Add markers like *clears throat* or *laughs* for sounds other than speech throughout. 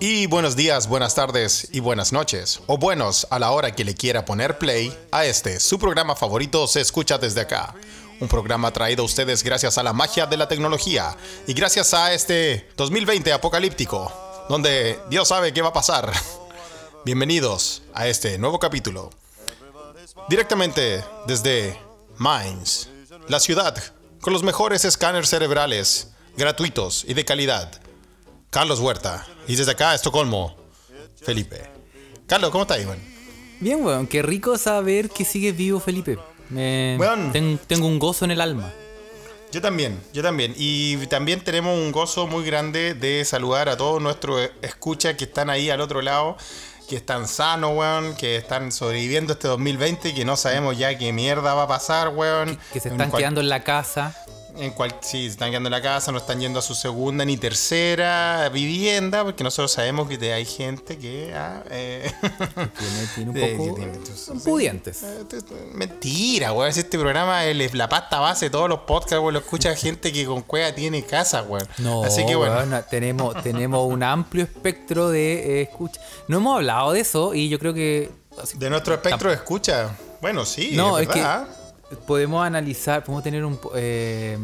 Y buenos días, buenas tardes y buenas noches, o buenos a la hora que le quiera poner play a este, su programa favorito se escucha desde acá. Un programa traído a ustedes gracias a la magia de la tecnología y gracias a este 2020 apocalíptico, donde Dios sabe qué va a pasar. Bienvenidos a este nuevo capítulo. Directamente desde Mainz, la ciudad con los mejores escáneres cerebrales, gratuitos y de calidad. Carlos Huerta. Y desde acá, Estocolmo, Felipe. Carlos, ¿cómo estás, Iván? Bien, weón, qué rico saber que sigues vivo, Felipe. Me- Weón. ten- tengo un gozo en el alma. Yo también, yo también. Y también tenemos un gozo muy grande de saludar a todos nuestros escuchas que están ahí al otro lado, que están sanos, weón, que están sobreviviendo este 2020, que no sabemos ya qué mierda va a pasar, weón. Que se están cual- quedando en la casa. En cual, sí, están quedando en la casa, no están yendo a su segunda ni tercera vivienda, porque nosotros sabemos que hay gente que... ah, eh, Tiene, tiene un *laughs* Eh, poco. tiene, entonces, sí. pudientes. Mentira, weón. Si este programa es la pasta base de todos los podcasts, weón. Lo escucha *laughs* gente que con cueva tiene casa, weón. No, Así que bueno. weón, tenemos, tenemos un amplio espectro de eh, escucha. No hemos hablado de eso y yo creo que. así- De nuestro espectro de escucha. Bueno, sí, no, es es que. Podemos analizar, podemos tener un. eh,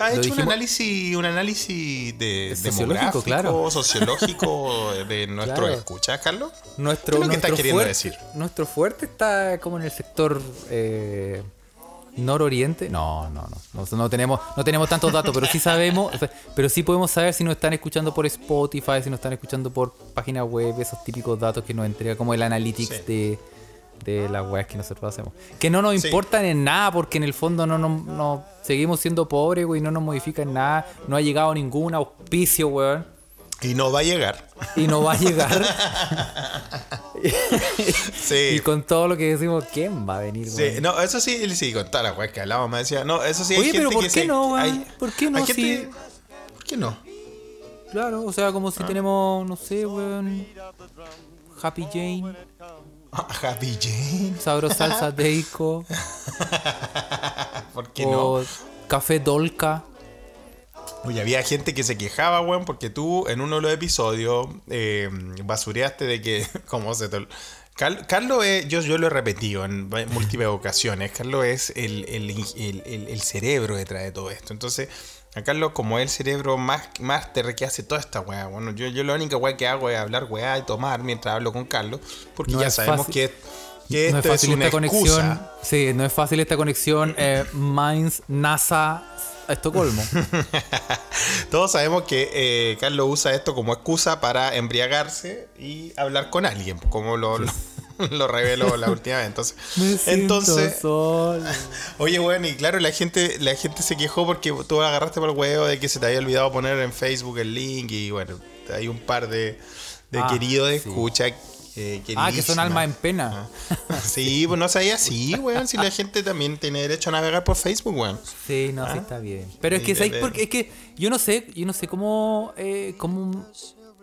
has hecho un análisis, un análisis de Sociológico, demográfico, claro. sociológico de *laughs* nuestro Claro. escucha, Carlos. nuestro, ¿Qué es lo que nuestro estás queriendo decir? Nuestro fuerte está como en el sector eh, nororiente. No, no, no, no. No tenemos, no tenemos tantos datos, pero sí sabemos, o sea, pero sí podemos saber si nos están escuchando por Spotify, si nos están escuchando por página web, esos típicos datos que nos entrega como el analytics Sí. de, de las webs que nosotros hacemos. Que no nos Sí. importan en nada, porque en el fondo no, no, no- seguimos siendo pobres, güey, no nos modifican nada, no ha llegado ningún auspicio, weón. Y no va a llegar. Y no va a llegar. *laughs* Sí. Y con todo lo que decimos, ¿quién va a venir? Sí, weón? no, eso sí, sí, con todas las weas que hablábamos, me decía, no, eso sí hay Oye, gente pero ¿por que qué se- no, weón? hay- ¿Por qué no? hay gente- Si- ¿Por qué no? Claro, o sea, como Ah. si tenemos, no sé, weón. Happy Jane, Ah, Happy Jane. *laughs* Sabro Salsa Deiko, ¿Por qué no? Café Dolca. Oye, había gente que se quejaba, weón, porque tú en uno de los episodios eh, basureaste de que, *laughs* como se te... Carlos es, yo, yo lo he repetido en múltiples ocasiones, Carlos es el- el- el cerebro detrás de todo esto. Entonces, a Carlos como es el cerebro más máster que hace toda esta weá. Bueno, yo, yo la única weá que hago es hablar weá y tomar mientras hablo con Carlos, porque No ya es sabemos fácil- que, que no esto es es, fácil una esta conexión. Sí, no es fácil esta conexión. Eh, Mainz, NASA, Estocolmo. *laughs* Todos sabemos que eh, Carlos usa esto como excusa para embriagarse y hablar con alguien, como lo, lo, *laughs* lo reveló la última vez. Entonces, *laughs* Me entonces solo. *laughs* oye, bueno, y claro, la gente, la gente se quejó porque tú agarraste por el huevo de que se te había olvidado poner en Facebook el link y bueno, hay un par de, de Ah, queridos de sí. escucha. eh, Ah, que son almas en pena. Sí, pues no sabía así, weón. Si la gente también tiene derecho a navegar por Facebook, weón. Sí, no, sí Ah. está bien. Pero es que, ¿sabes de- por qué? Es que yo no sé, yo no sé cómo, eh, cómo,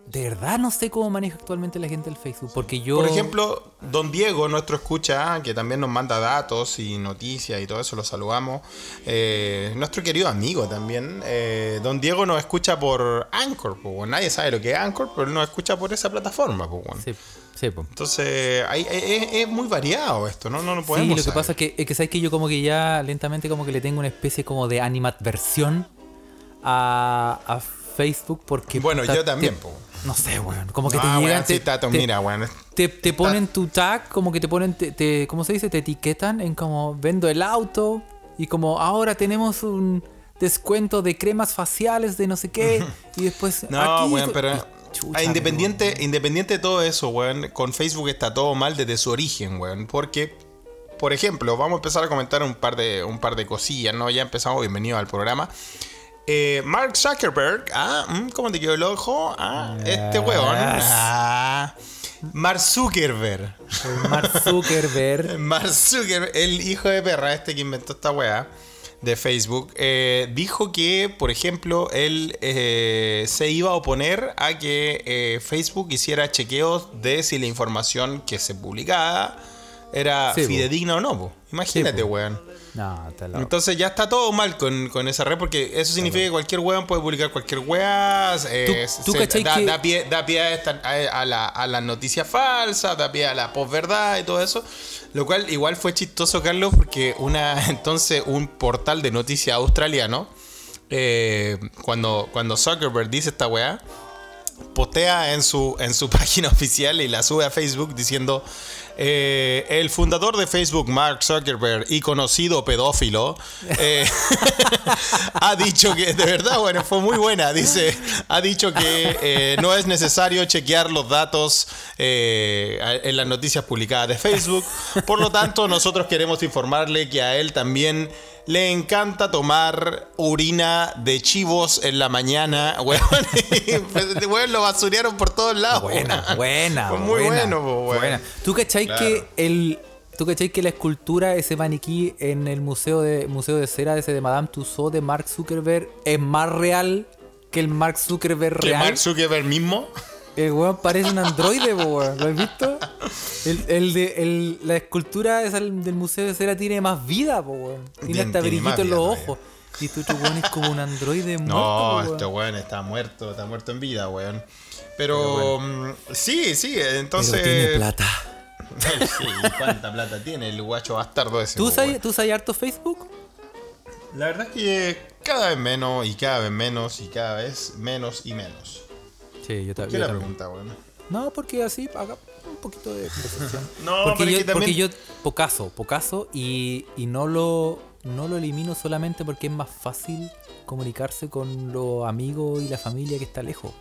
de verdad no sé cómo maneja actualmente la gente el Facebook, porque yo... Por ejemplo, Don Diego, nuestro escucha, que también nos manda datos y noticias y todo eso, lo saludamos. Eh, nuestro querido amigo también. eh, Don Diego nos escucha por Anchor, pues, nadie sabe lo que es Anchor, pero él nos escucha por esa plataforma. Pues. Sí, sí, po. Entonces, hay- es, es muy variado esto, ¿no? No lo podemos Sí, lo que saber. pasa es que, es que sabes que yo como que ya lentamente como que le tengo una especie como de animadversión a, a Facebook porque... Bueno, yo también, po. No sé, weón. Como que Ah, te weón, llegan... sí, Tato, te- mira, weón. te, te ponen tu tag, como que te ponen, te, te- ¿cómo se dice? Te etiquetan en como vendo el auto y como ahora tenemos un descuento de cremas faciales de no sé qué y después *laughs* No, aquí weón, pero chucha, ah, independiente, independiente de todo eso, weón, con Facebook está todo mal desde su origen, weón, porque, por ejemplo, vamos a empezar a comentar un par de, un par de cosillas, ¿no? Ya empezamos, bienvenido al programa. Eh, Mark Zuckerberg, ah, mm, ¿cómo te quedó el ojo? Ah, este weón. Ah, Mark Zuckerberg. Mark Zuckerberg *laughs* Mark Zuckerberg, el hijo de perra, este que inventó esta weá de Facebook, eh, dijo que, por ejemplo, él eh, se iba a oponer a que eh, Facebook hiciera chequeos de si la información que se publicaba era Sí, po. fidedigna o no, po. Imagínate, Sí, po. weón. No. Entonces ya está todo mal con, con esa red porque eso significa que cualquier weón puede publicar cualquier weá. eh, tú se- cachai da, que- da pie, da pie a, esta- a, a la, a la noticia falsa, da pie a la posverdad y todo eso. Lo cual igual fue chistoso, Carlos, porque una *laughs* entonces un portal de noticias australiano, eh, cuando, cuando Zuckerberg dice esta weá, postea en su, en su *laughs* página oficial y la sube a Facebook diciendo eh, el fundador de Facebook, Mark Zuckerberg, y conocido pedófilo, eh, *laughs* ha dicho que, de verdad, bueno, fue muy buena, dice, ha dicho que eh, no es necesario chequear los datos en las noticias publicadas de Facebook, por lo tanto nosotros queremos informarle que a él también le encanta tomar orina de chivos en la mañana, *laughs* weón. Y, pues, weón, lo basurearon por todos lados. Buena, weón. *laughs* buena. Fue muy buena, bueno, po, weón. buena. ¿Tú cachai Claro. que el. ¿Tú cachai que la escultura, ese maniquí en el museo de museo de cera, ese de Madame Tussauds de Mark Zuckerberg, es más real que el Mark Zuckerberg Que real? Mark Zuckerberg mismo. El weón parece un androide, weón. ¿Lo has visto? El, el de, el- la escultura esa del museo de cera tiene más vida, weón. Tiene Tiene- hasta brillito en los todavía. ojos. Y este otro weón es como un androide muerto, No, weón. este weón está muerto, está muerto en vida, weón. Pero, mm, sí, sí, entonces. Pero tiene plata. *laughs* sí, ¿cuánta plata tiene el guacho bastardo ese? ¿Tú weón? ¿Tú usas harto Facebook? La verdad es que cada vez menos y cada vez menos y cada vez menos y menos. Sí, yo, ta- ¿Qué yo la también. pregunta, weón? No, porque así haga un poquito de. *laughs* No, porque, pero yo, también- porque yo, pocaso, pocaso, y, y no lo no lo elimino solamente porque es más fácil comunicarse con los amigos y la familia que está lejos.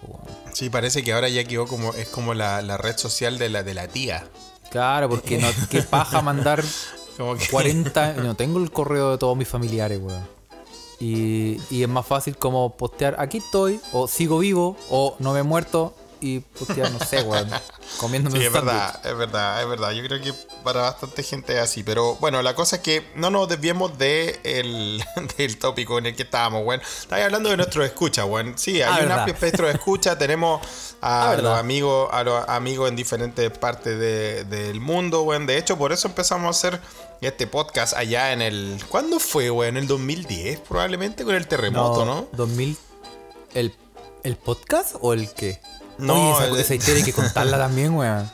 Sí, parece que ahora ya quedó como, es como la, la red social de la, de la tía. Claro, porque no, qué paja mandar *laughs* Como que 40. No tengo el correo de todos mis familiares, weón. Y, y es más fácil como postear aquí estoy, o sigo vivo, o no me he muerto, y postear, no sé, weón, *laughs* comiéndome Sí, un es verdad, es verdad, es verdad. Yo creo que para bastante gente es así. Pero bueno, la cosa es que no nos desviemos de el, *laughs* del tópico en el que estábamos, weón. Estáis hablando de nuestros escuchas, weón. Sí, hay Ah, un amplio espectro de escucha. *laughs* Tenemos Ah, a verdad. los amigos, a los amigos en diferentes partes de- del mundo, weón. De hecho, por eso empezamos a hacer este podcast allá en el. ¿Cuándo fue, weón? En el 2010, probablemente, con el terremoto, ¿no? 2000. ¿El, ¿El podcast o el qué? No, Oye, esa, el- esa *laughs* historia hay que contarla también, weón.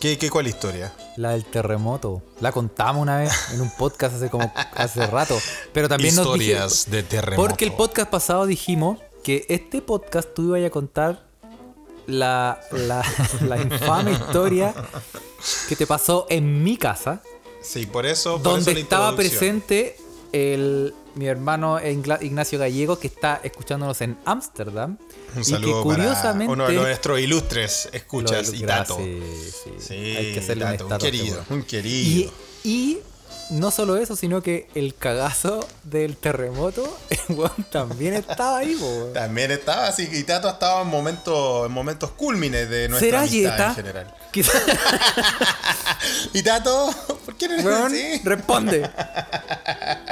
¿Qué, qué cuál historia? La del terremoto. La contamos una vez en un podcast hace como hace rato. Pero también nos Historias de terremoto. Porque el podcast pasado dijimos que este podcast tú ibas a contar la, la, *laughs* la infame historia que te pasó en mi casa, Sí, por eso. por donde eso estaba presente el, mi hermano Ignacio Gallego, que está escuchándonos en Ámsterdam. Un y saludo que curiosamente. para uno de nuestros ilustres escuchas y Tato. Sí, sí, Sí, hay que hacerle Tato, un querido, un querido. Y, y no solo eso, sino que el cagazo del terremoto, *laughs* también estaba ahí, po. También estaba así, y Tato estaba en momentos, en momentos cúlmines de nuestra ¿Será amistad en general. *laughs* Y Tato, ¿por qué no eres Weón, así? responde. *laughs*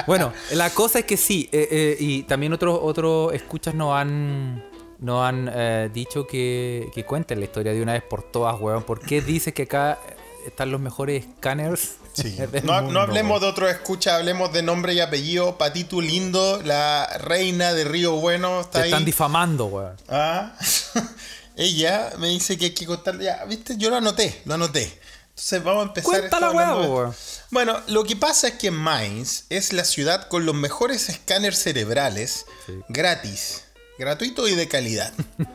Bueno, la cosa es que sí, eh, eh, y también otros otros escuchas nos han, nos han eh, dicho que, que cuenten la historia de una vez por todas, weón. ¿Por qué dices que acá están los mejores scanners? Sí. *laughs* No, mundo, no hablemos de otro escucha, hablemos de nombre y apellido. Patito Lindo, la reina de Río Bueno, está Te ahí. están difamando, weón. Ah, *laughs* ella me dice que hay que contarle. Ya, viste, yo lo anoté, lo anoté. Entonces vamos a empezar. Cuenta esto la hablando weá, de- weón. Bueno, lo que pasa es que Mainz es la ciudad con los mejores escáneres cerebrales Sí. gratis, gratuito y de calidad. *laughs*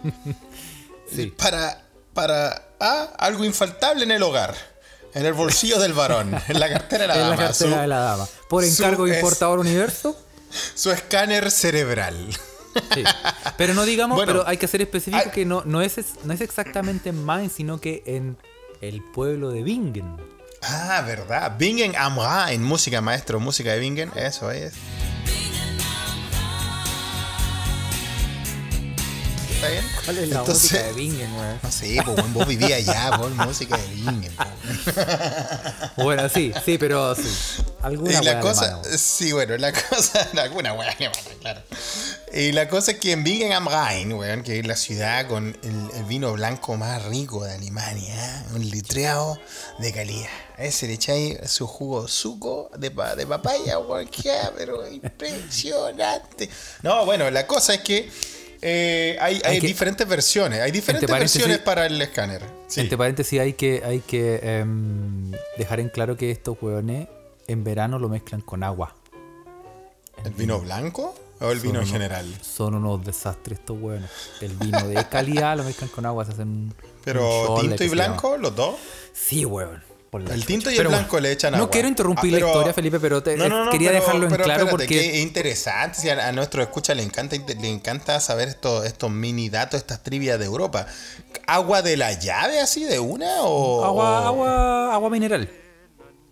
Sí. Para, para A, algo infaltable en el hogar, en el bolsillo del varón, en la cartera de la *laughs* en la dama. cartera su- de la dama. Por encargo de es- importador universo. *laughs* su escáner cerebral. Sí. Pero no digamos, Bueno, pero hay que ser específico hay- que no, no, es, no es exactamente en Mainz, sino que en el pueblo de Bingen. Ah, verdad. Bingen am Rhein, música maestro, música de Bingen, eso es. ¿Está bien? ¿Cuál es la Entonces- música de Bingen, weón? No sé, pues vos vivías allá, vos, música de Bingen. *laughs* Bueno, sí, sí, pero sí. Alguna Y la weá cosa, alemana, sí, bueno, la *laughs* cosa, alguna alemana, claro. Y la cosa es que en Bingen am Rhein, weón, que es la ciudad con el, el vino blanco más rico de Alemania, ¿eh? un litreado de calidad. A ese le echáis su jugo suco de, de papaya, weón, pero impresionante. No, bueno, la cosa es que eh, hay, hay Hay que- diferentes versiones, hay diferentes versiones para el escáner. Sí. Entre paréntesis hay que, hay que em, dejar en claro que estos hueones en verano lo mezclan con agua. ¿El vino blanco o el vino en unos- general? Son unos desastres estos hueones. El vino de *laughs* calidad lo mezclan con agua, se hacen Pero tinto y blanco, los dos. Sí, hueón. Por la El chucha. tinto y el blanco bueno, le echan No agua. quiero interrumpir Ah, la historia, Felipe, pero te- No, no, no, quería pero- dejarlo en pero claro espérate, porque que es interesante. si a, a nuestros escuchas le encanta, le encanta saber estos, estos mini datos, estas trivias de Europa. ¿Agua de la llave así de una o...? agua, o- agua, agua mineral.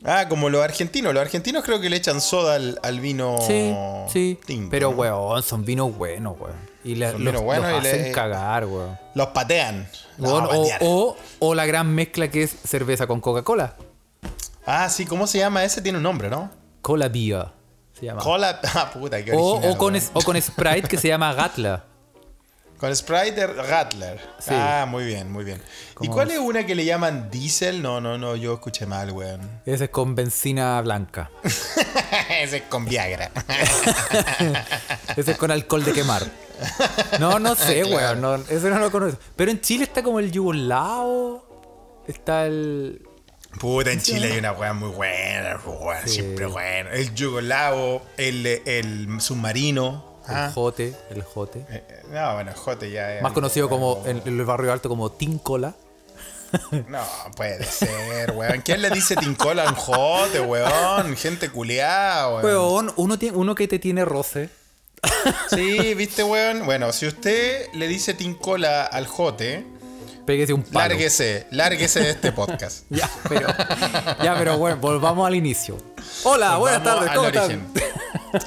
Ah, como los argentinos. Los argentinos creo que le echan soda al, al vino Sí, sí. tinto, pero, ¿no? weón, son vinos buenos, weón. Y Son los, vinos buenos los y le- hacen cagar, weón. Los patean. Los o, o, o la gran mezcla que es cerveza con Coca-Cola. Ah, sí, ¿cómo se llama? Ese tiene un nombre, ¿no? Cola Beer se llama. Cola... *laughs* Ah, puta, qué original, o, con, es- o con Sprite que se llama Gatla. *laughs* Con Sprite Rattler. Sí. Ah, muy bien, muy bien. ¿Y cuál es una que le llaman diesel? No, no, no, yo escuché mal, weón. Ese es con benzina blanca. *laughs* Ese es con Viagra. Ese es con alcohol de quemar. *laughs* No, no sé, weón. No, ese no lo conozco. Pero en Chile está como el yugoslavo. Está el. Puta, en Chile hay una weá muy buena, Sí. siempre bueno. El yugoslavo, el, el submarino. El ah. jote. El jote. Eh, eh, No, bueno, Jote ya es. Más conocido como en, el barrio alto como Tincola. No, puede ser, weón. ¿Quién le dice tincola a un Jote, weón? Gente culiada, weón. Weón, uno, tiene, uno que te tiene roce. Sí, viste, weón. Bueno, si usted le dice tincola al Jote, Péguese un palo. lárguese, lárguese de este podcast. *laughs* Ya, pero, ya, pero bueno, volvamos al inicio. Hola, buenas tardes, ¿cómo están?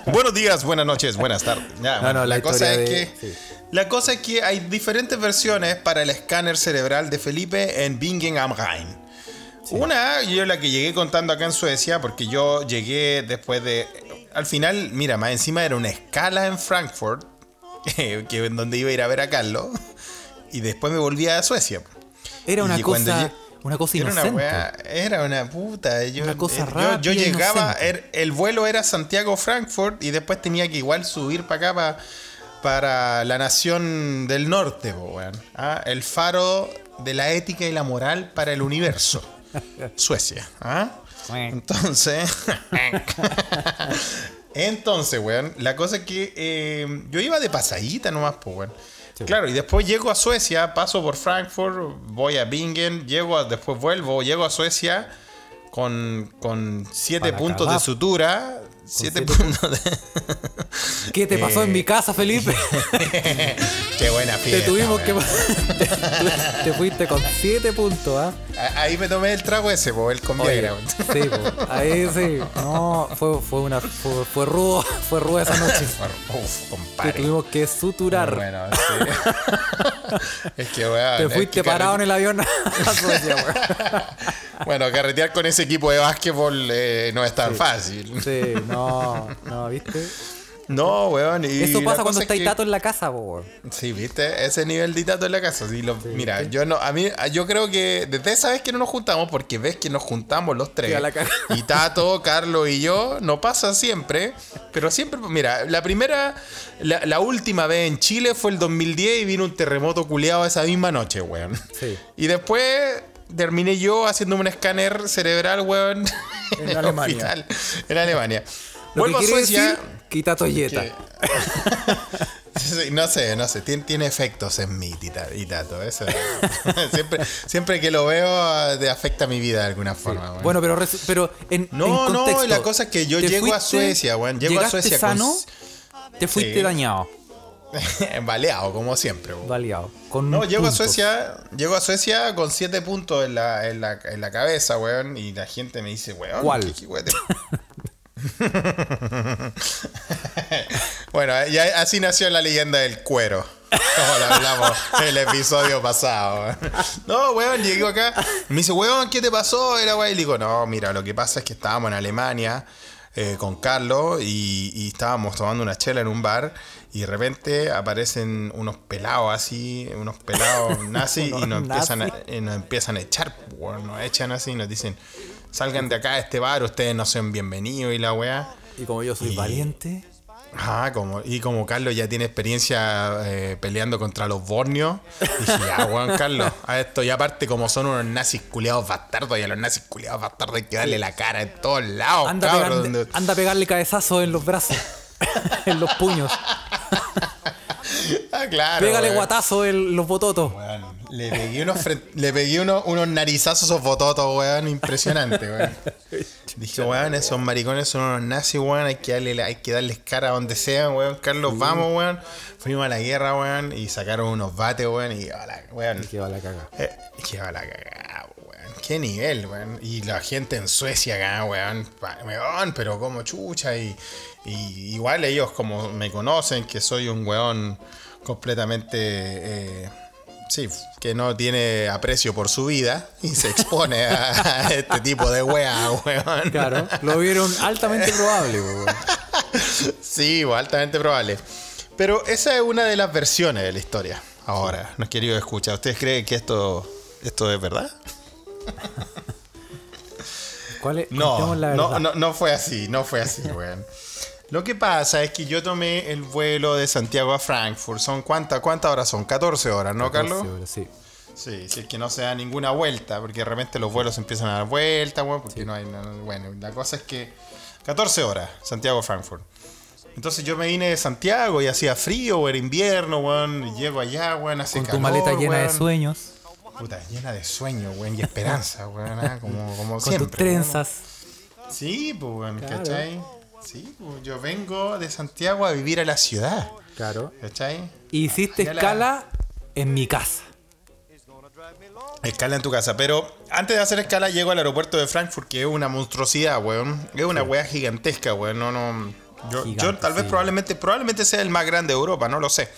Buenos días, buenas noches, buenas tardes. Ya, No, bueno, no, la la, cosa es de- que sí. la cosa es que hay diferentes versiones para el escáner cerebral de Felipe en Bingen am Rhein. Una, yo la que llegué contando acá en Suecia, porque yo llegué después de. Al final, mira, más encima era una escala en Frankfurt, *laughs* que en donde iba a ir a ver a Carlos, *laughs* y después me volví a Suecia. Era una cosa, una cosa Era inocente. una weá, era una puta. Yo, Una cosa eh, yo- rápida yo, llegaba, er- el vuelo era Santiago-Frankfurt y después tenía que igual subir para acá, pa- para la nación del norte, weón. Ah, El faro de la ética y la moral para el universo. *laughs* Suecia. ¿ah? Entonces. *laughs* Entonces, weón, la cosa es que eh, yo iba de pasadita nomás, pues, weón. Claro, y después llego a Suecia, paso por Frankfurt, voy a Bingen, llego a- después vuelvo, llego a Suecia con, con siete Para puntos de sutura. Siete siete puntos de. ¿Qué te pasó en Eh, mi casa, Felipe? *laughs* Qué buena te fiesta. tuvimos que. *laughs* te fuiste con 7 puntos, ¿ah? Ahí me tomé el trago ese, po, el con Oye, sí, po, ahí sí. No, fue, fue una. Fue, fue rudo, fue ruda esa noche. *laughs* Uf, Te compadre. tuvimos que suturar. Bueno, sí. es que, weón. te es fuiste que parado en el avión a Suecia, weón. Bueno, carretear con ese equipo de básquetbol eh, no es tan fácil. Sí, no, no, ¿viste? No, weón. y Eso pasa cuando cosa es que- tato en la casa, weón. Sí, viste, ese nivel de tato en la casa. Sí, lo- mira, yo no, a mí, yo creo que desde esa vez que no nos juntamos, porque ves que nos juntamos los tres, la y Tato, Carlos y yo, no pasa siempre, pero siempre, mira, la primera, la, la última vez en Chile fue el 2010 y vino un terremoto culeado esa misma noche, weón. Sí. Y después terminé yo haciéndome un escáner cerebral, weón, En Alemania. hospital, en Alemania. Lo Vuelvo a que Suecia. decir, quita toalleta. Sí, *laughs* no sé, no sé, tiene, tiene efectos en mí, Tita, y Tato. Eso, *laughs* siempre, siempre que lo veo, eh, afecta mi vida de alguna forma. weón. Bueno, pero, resu- pero en, No, en no, contexto, la cosa es que yo ¿te llego a Suecia, weón, llego a Suecia con- sano, te fuiste Sí. dañado, *laughs* baleado, como siempre. baleado. Con No, llego a. Suecia, llego a Suecia con siete puntos en la, en la, en la cabeza, weón, y la gente me dice, weón, ¿Cuál? ¿qué- qué weón te- *laughs* bueno, ya así nació la leyenda del cuero. Como lo hablamos en el episodio pasado. weón. No, weón, llegué acá. Me dice, weón, ¿qué te pasó? Era weón. Y le digo, no, mira, lo que pasa es que estábamos en Alemania. Eh, con Carlos y, y estábamos tomando una chela en un bar y de repente aparecen unos pelados así, unos pelados *laughs* nazis y nos empiezan, a, y nos empiezan a echar, nos echan así y nos dicen, salgan de acá de este bar, ustedes no son bienvenidos y la weá. Y como yo soy Y- valiente. Ajá, como, y como Carlos ya tiene experiencia eh, peleando contra los bornios, dije, ya, weón, Carlos, a esto, y aparte como son unos nazis culiados bastardos, y a los nazis culiados bastardos hay que darle la cara en todos lados, Anda, cabrón. pegarle- donde- anda a pegarle cabezazos en los brazos. *laughs* en los puños. *laughs* Ah, claro. Pégale weón. guatazo en los bototos. Le pegué unos, le pegué unos, unos narizazos a esos bototos, weón, impresionante, weón. *laughs* Dije, weón, esos maricones son unos nazis, weón, hay que, darle, hay que darles cara a donde sean, weón. Carlos, vamos, weón. Fuimos a la guerra, weón, y sacaron unos bates, weón, y a la, weón. Que va la caga. Eh, que va la cagada, weón. Qué nivel, weón. Y la gente en Suecia acá, weón. weón, pero como chucha. Y, y igual ellos como me conocen, que soy un weón completamente... eh, sí, que no tiene aprecio por su vida y se expone a, este tipo de wea, weón. Claro, lo vieron altamente probable, weón. Sí, altamente probable. Pero esa es una de las versiones de la historia. Ahora, no querido escuchar. ¿Ustedes creen que esto, esto es verdad? ¿Cuál es? No, la no, verdad. no, no fue así, no fue así, weón. Lo que pasa es que yo tomé el vuelo de Santiago a Frankfurt. ¿Son cuántas cuántas horas son? 14 horas, ¿no, Carlos? Sí, sí. Sí, si es que no se da ninguna vuelta, porque de repente los vuelos empiezan a dar vuelta, weón, porque no hay. no- bueno, la cosa es que 14 horas, Santiago a Frankfurt. Entonces yo me vine de Santiago y hacía frío, era invierno, weón, llego allá, weón, hace Con tu maleta llena de sueños, Puta, llena de sueño, weón, y esperanza, weón, ah, como, como con siempre. tus trenzas. weón. Sí, pues, weón, Claro. ¿cachai? Sí, pues, yo vengo de Santiago a vivir a la ciudad, Claro. ¿cachai? Hiciste la- escala en mi casa. Escala en tu casa, pero antes de hacer escala llego al aeropuerto de Frankfurt, que es una monstruosidad, weón. Es una weá gigantesca, weón. No, no. Yo, Gigante, yo tal vez sí. probablemente, probablemente sea el más grande de Europa, no lo sé.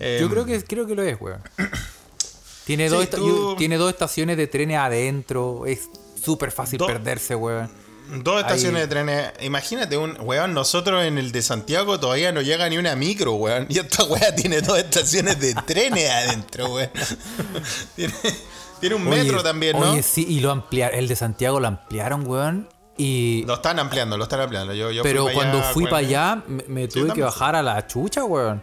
Eh, Yo creo que, creo que lo es, weón. *coughs* Tiene, Sí, dos esta- tú- yo- tiene dos estaciones de trenes adentro. Es súper fácil Do- perderse, weón. Dos estaciones Ahí- de trenes. Imagínate, un weón, nosotros en el de Santiago todavía no llega ni una micro, weón. Y esta weá *laughs* tiene dos estaciones de trenes adentro, weón. *laughs* tiene, tiene un metro Oye, también, ¿no? Oye, sí, y lo ampliaron. El de Santiago lo ampliaron, weón. Y. Lo están ampliando, lo están ampliando. Yo, yo pero fui cuando fui para allá, me, me tuve que bajar a la chucha, weón.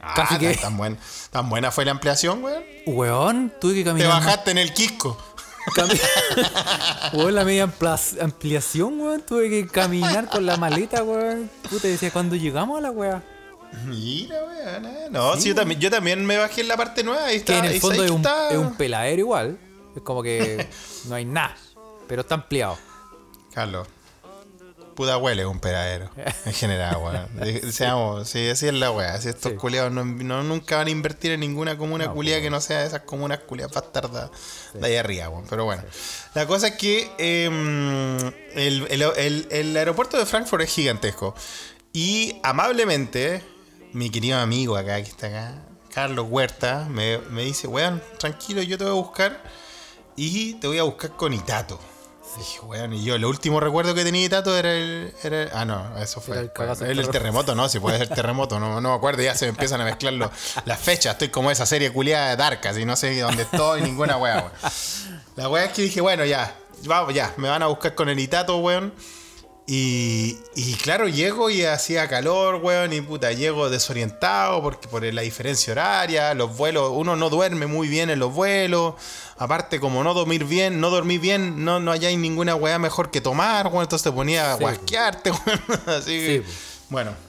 Ah, casi tan- que- Tan, buen- tan buena fue la ampliación, weón. Weón, tuve que Te caminar. más- bajaste en el Quisco. *laughs* weón, la media ampliación, weón. Tuve que caminar con la maleta, weón. Puta, decía, cuando llegamos a la weá. Mira, weón. eh. No, sí, yo, también, yo también me bajé en la parte nueva. Ahí está, Que en el ahí fondo es un, está- es un peladero igual. Es como que no hay nada. Pero está ampliado. Carlos. Puta huele un peradero. En general, weón. *laughs* Seamos, sí, así es la weá. Si estos Sí. culiados no, no- nunca van a invertir en ninguna comuna No, culiada pues, que no sea de esas comunas culiadas bastardas de ahí arriba, weón. Pero bueno. La cosa es que em, el, el- el- el aeropuerto de Frankfurt es gigantesco. Y amablemente, mi querido amigo acá, que está acá, Carlos Huerta, me, me dice, weón, tranquilo, yo te voy a buscar y te voy a buscar con Itato. Weón, y yo, el último recuerdo que tenía era el. Era el- ah, no, eso fue. Era el terremoto, no, si puede ser terremoto, no, no me acuerdo, ya se me empiezan a mezclar los- las fechas. Estoy como esa serie culiada de Dark, así no sé dónde estoy, ninguna weá, weón. La weá es que dije, bueno, ya, vamos, ya, me van a buscar con el Itato, weón. Y, y claro, llego y hacía calor, weón, y puta, llego desorientado porque por la diferencia horaria, los vuelos, uno no duerme muy bien en los vuelos, aparte como no dormir bien, no dormir bien, no, no hay ninguna weá mejor que tomar, weón, entonces te ponía a Sí, guasquearte, *laughs* weón, así que, Sí, bueno.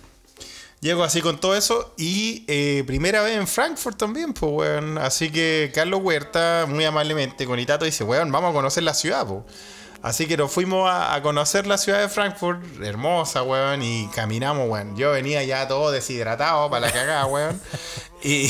Llego así con todo eso y eh, primera vez en Frankfurt también, pues, weón. Así que Carlos Huerta, muy amablemente, con Itato, dice, weón, vamos a conocer la ciudad, pues. Así que nos fuimos a, a conocer la ciudad de Frankfurt, hermosa, weón, y caminamos, weón. Yo venía ya todo deshidratado para la cagada, *laughs* weón. Y,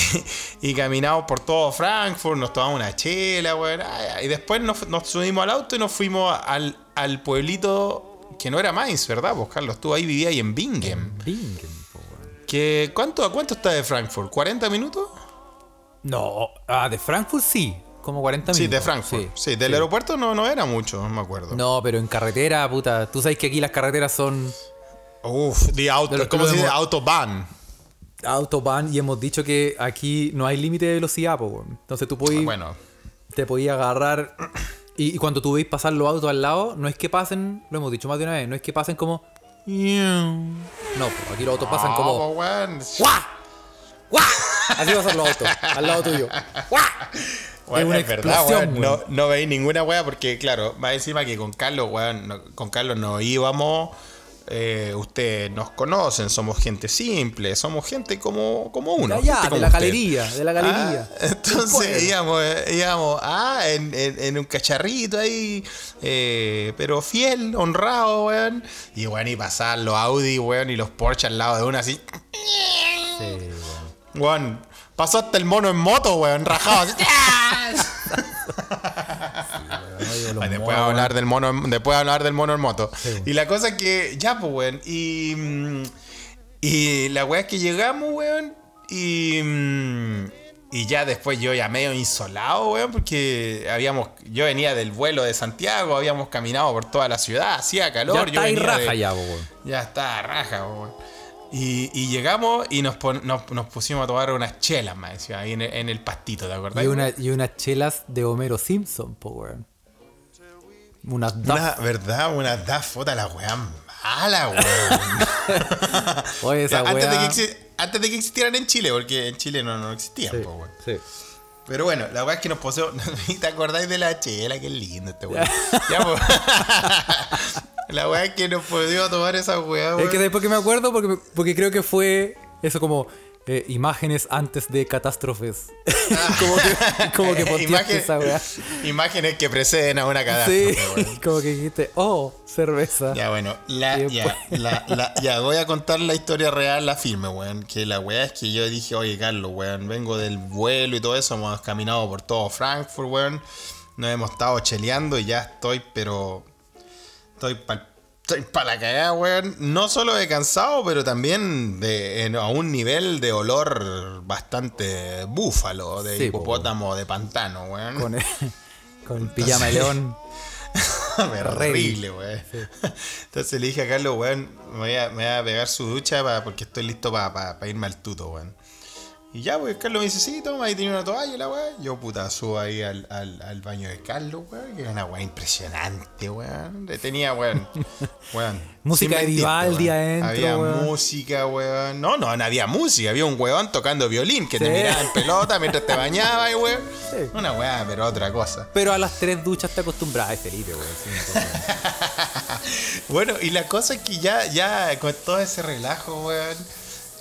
y caminamos por todo Frankfurt, nos tomamos una chela, weón. Y después nos, nos subimos al auto y nos fuimos al, al pueblito que no era Mainz, ¿verdad? Pues Carlos, tú ahí vivías ahí en Bingen. Bingen, po, weón. Que, ¿cuánto, ¿A cuánto está de Frankfurt? ¿40 minutos? No, ah, de Frankfurt sí. Como 40 minutos. Sí, de Frankfurt. Sí, del aeropuerto no, no era mucho, no me acuerdo. No, pero en carretera, puta. Tú sabes que aquí las carreteras son Uf, de auto, ¿cómo se dice? Autobahn. autobahn y hemos dicho que aquí no hay límite de velocidad, po. Entonces tú podías, Bueno, te podías agarrar *clears throat* y, y cuando tú veis pasar los autos al lado, no es que pasen, lo hemos dicho más de una vez, no es que pasen como no, po, aquí los autos pasan como No, weón. ¡Guau! ¡Guau! Así pasan los autos, al lado tuyo. *laughs* ¡Guau! Bueno, una es verdad, weón. No, no veis ninguna weá porque, claro, más encima que con Carlos, weón, no- con Carlos no íbamos. eh, ustedes nos conocen, somos gente simple, somos gente como, como uno. De allá, gente de la usted. galería, de la galería. Ah, entonces íbamos, eh, íbamos ah, en, en- en un cacharrito ahí, eh, pero fiel, honrado, weón. Y weón, y pasar los Audi, weón, y los Porsche al lado de uno así. Sí, weón. Weón, pasó hasta el mono en moto, weón, rajado. *laughs* los Ay, después monos, hablar del mono, en- después hablar del mono en moto. Sí. Y la cosa es que, ya, pues, weón. Y, mm, y la weá es que llegamos, weón. Y, mm, y ya después yo ya medio insolado, weón, porque habíamos, yo venía del vuelo de Santiago, habíamos caminado por toda la ciudad, hacía calor. Ya yo está ahí venía raja de- ya, weón. Ya está, raja, weón. Y, y llegamos y nos, pon- nos, nos pusimos a tomar unas chelas, más encima, ahí en el, en el pastito, ¿te acordás? Y, una, y unas chelas de Homero Simpson, po, weón. Unas Duff. Una, ¿verdad? Una da foto a la weá mala, weón. *laughs* Oye, esa antes, de que weá- antes de que existieran en Chile, porque en Chile no, no existían, Sí, po, weón. sí. Pero bueno, la weá es que nos poseo. *laughs* ¿Te acordáis de la chela? Qué lindo este weón. *laughs* ya, po. La weá es que nos podíamos tomar esa weá, weón. Es que después que me acuerdo, porque, porque creo que fue eso como eh, imágenes antes de catástrofes. *laughs* como que, como que *laughs* Imagen- esa weá. Imágenes que preceden a una catástrofe, Sí, weón. *laughs* como que dijiste, oh, cerveza. Ya, bueno, la, ya, la- la- ya, voy a contar la historia real, la firme, weón. Que la weá es que yo dije, oye, Carlos, weón, vengo del vuelo y todo eso, hemos caminado por todo Frankfurt, weón. Nos hemos estado cheleando y ya estoy, pero. Estoy para estoy pa la cagada, weón. No solo de cansado, pero también de, en- a un nivel de olor bastante búfalo, de Sí, hipopótamo, de pantano, weón. Con el, con pijama de león. *laughs* Horrible, weón. Entonces le dije a Carlos, weón, me voy a, me voy a pegar su ducha pa- porque estoy listo para irme al tuto, weón. Y ya, pues Carlos me dice, sí, toma, ahí tiene una toalla, la weón. Yo, puta, subo ahí al, al, al baño de Carlos, weón, que era una weón impresionante, weón. Tenía, weón, *laughs* weón. Música de Vivaldi adentro, Había weón. música, weón. No, no, no había música, había un weón tocando violín que te miraba en pelota mientras te bañaba, y *laughs* weón. Sí. Una weá, pero otra cosa. Pero a las tres duchas te acostumbras. Ay, Felipe, weón. sí, *laughs* bueno, y la cosa es que ya, ya con todo ese relajo, weón,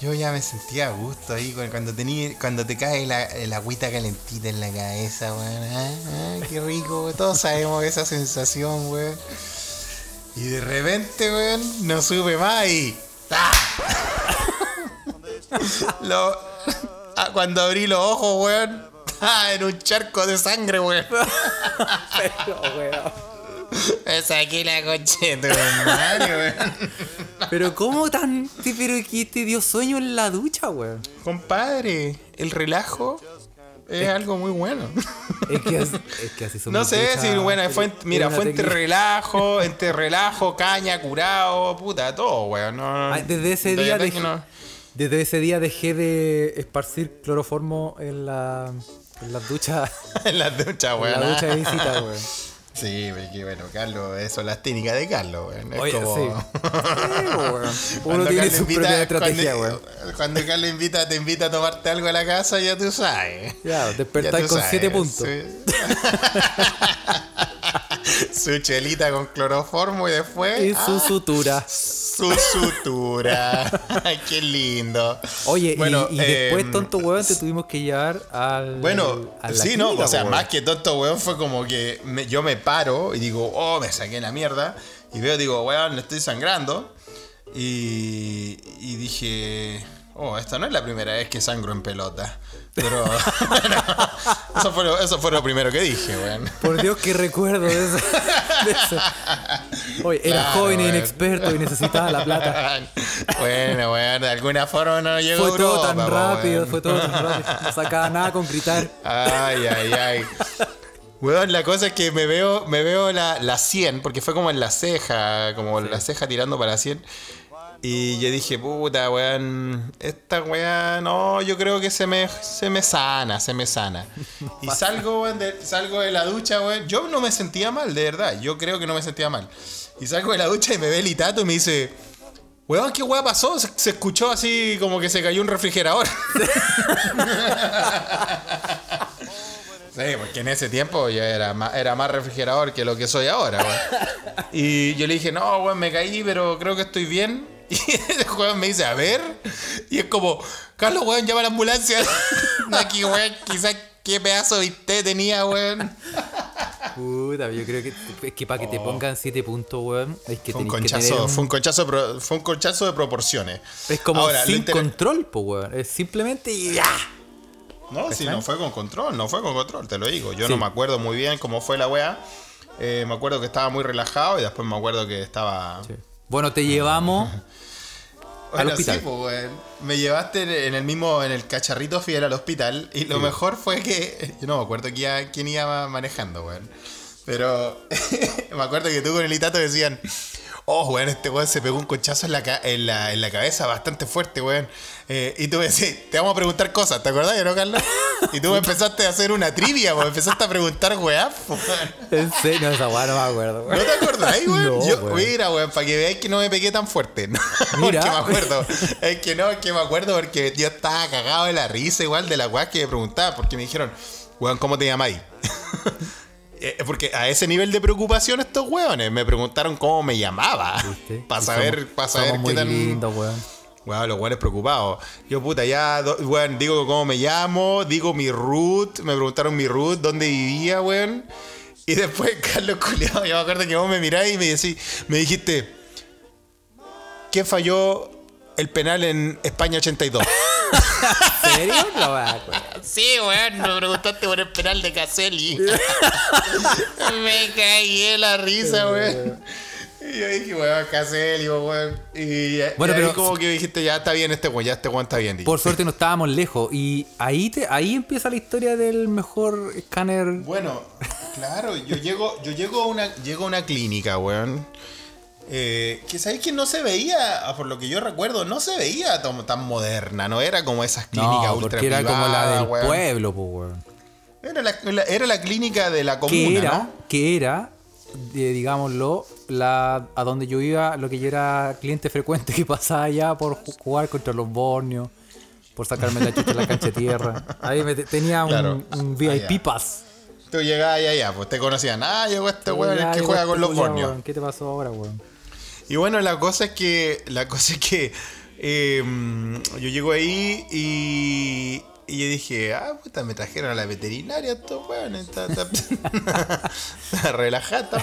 yo ya me sentía a gusto ahí cuando tení, cuando te cae la, el agüita calentita en la cabeza, weón. Ah, ah, qué rico, weón. Todos sabemos esa sensación, weón. Y de repente, weón, no supe más y. *laughs* ¡Ah! Cuando abrí los ojos, weón. En un charco de sangre, weón. *laughs* Pero, weón. Me *laughs* saqué la coche de tu madre, weón. Pero, ¿cómo tan. Pero que te dio sueño en la ducha, weón? Compadre, el relajo es algo muy bueno. Es que, así- es que así son *laughs* No mis sé duchas, si, bueno, fue, es mira, una fue entre técnica. relajo, entre relajo, caña, curado, puta, todo, weón. No, Ah, Desde ese de día verdad dejé, que no. desde ese día dejé de esparcir cloroformo en la en las duchas *laughs* En la ducha, en weón. la ducha de visita, weón. Sí, porque bueno, Carlos, eso es las técnicas de Carlos, weón. Es Oye, como... sí. *laughs* Sí. Uno Cuando tiene Carlos su invita- propia estrategia, cuando. Cuando Carlos invita, te invita a tomarte algo a la casa, ya tú sabes. Ya, despertar con siete puntos. Su... *laughs* su chelita con cloroformo y después. Y su ah, sutura. su sutura. *laughs* Ay, Qué lindo. Oye, y- Bueno, y, después, em, tonto weón, te tuvimos que llevar al. Bueno, sí, no, clínica, o sea, más que tonto, weón, fue como que me- yo me paro y digo, oh, me saqué la mierda. Y veo, digo, weón, estoy sangrando. Y, y dije, oh, esta no es la primera vez que sangro en pelota. Pero, *laughs* bueno, eso, fue lo, eso fue lo primero que dije, weón. Por Dios, qué recuerdo de eso. de eso. Oye, era Claro, joven e inexperto y necesitaba la plata. bueno, weón, de alguna forma no llegó Fue todo Europa, tan po, rápido, weón. fue todo tan rápido. No sacaba nada con gritar. Ay, ay, ay. Weón, la cosa es que me veo, me veo la, la 100, porque fue como en la ceja, como la ceja tirando para la 100. Y yo dije, puta, weón, esta weá, no, yo creo que se me, se me sana, se me sana. *laughs* Y salgo, weón, de, salgo de la ducha, weón. Yo no me sentía mal, de verdad, yo creo que no me sentía mal. Y salgo de la ducha y me ve el Itato y me dice, weón, ¿qué weá pasó? Se, se escuchó así como que se cayó un refrigerador. *laughs* Sí, porque en ese tiempo yo era más, era más refrigerador que lo que soy ahora. Y yo le dije, no, weón, me caí, pero creo que estoy bien. *laughs* Y el weón me dice, a ver. Y es como, Carlos, weón, llama a la ambulancia. *laughs* Aquí, weón, quizás qué pedazo de té tenía, weón. Puta, yo creo que es que para que te pongan 7 puntos, weón, es que Fue un, que conchazo, tener un- fue, un conchazo, pro- fue un conchazo de proporciones. Es como Ahora, sin inter- control, pues, weón. Es simplemente ya. No, si no fue con control, no fue con control, te lo digo. Yo Sí. no me acuerdo muy bien cómo fue la weá. Eh, me acuerdo que estaba muy relajado y después me acuerdo que estaba... Bueno, te llevamos *laughs* al hospital. sí, pues. Me llevaste en- el mismo, en el cacharrito fiel al hospital. Y lo mejor fue que. *laughs* Yo no me acuerdo quién iba manejando, weón. Pero *laughs* me acuerdo que tú con el Itato decían. Oh, weón, este weón se pegó un conchazo en la, en la, en la cabeza bastante fuerte, weón. Eh, y tú me decís, te vamos a preguntar cosas, ¿te acordás, no, Carlos? Y tú me empezaste a hacer una trivia, weón. Empezaste a preguntar, weón. En serio, esa weá no me acuerdo, ¿No weón. te acordáis, weón? No, Yo, weón. mira, weón, para que veáis que no me pegué tan fuerte. *laughs* No, Mira. porque me acuerdo. Es que no, es que me acuerdo porque yo estaba cagado de la risa igual de la weá que me preguntaba. Porque me dijeron, weón, ¿cómo te llamáis? *laughs* Eh, Porque a ese nivel de preocupación estos weones me preguntaron cómo me llamaba. *laughs* Para saber, para saber somos qué muy tan. weón. Weón, los weones preocupados. Yo, puta, ya, do- weón, digo cómo me llamo, digo mi root, me preguntaron mi root, dónde vivía, weón. Y después, *laughs* Carlos Culeado, yo me acuerdo que vos me miráis y me, decí, me dijiste, ¿quién falló el penal en España 82? ¿En serio? No me acuerdo. sí, weón, me preguntaste por el penal de Caselli. *laughs* me caí la risa, weón. Y yo dije, weón, Caselli, weón. Y, Bueno, y pero- como que dijiste, ya está bien este weón, ya este weón está bien. Por suerte no estábamos lejos. Y ahí te, ahí empieza la historia del mejor escáner. Bueno, claro, yo llego, yo llego a una, llego a una clínica, weón. Eh, que sabéis que no se veía, por lo que yo recuerdo, no se veía tan, tan moderna, no era como esas clínicas No, ultra porque era como la del weón. pueblo, pues, weón. Era la, la- era la clínica de la que comuna, era, ¿no? que era, eh, digámoslo, la, a donde yo iba, lo que yo era cliente frecuente que *laughs* pasaba allá por ju- jugar contra los bornios, por sacarme la chucha de la cancha de tierra. Ahí me te- tenía un, Claro. un Ah, VIP pass. Tú llegabas allá, allá, pues te conocían. Ah, llegó este weón, el que juega este con los bornios. weón. ¿Qué te pasó ahora, weón? Y bueno, la cosa es que. La cosa es que. eh, yo llego ahí y. Y yo dije, ah, puta, me trajeron a la veterinaria estos weones. Está, está, está *laughs* relajada.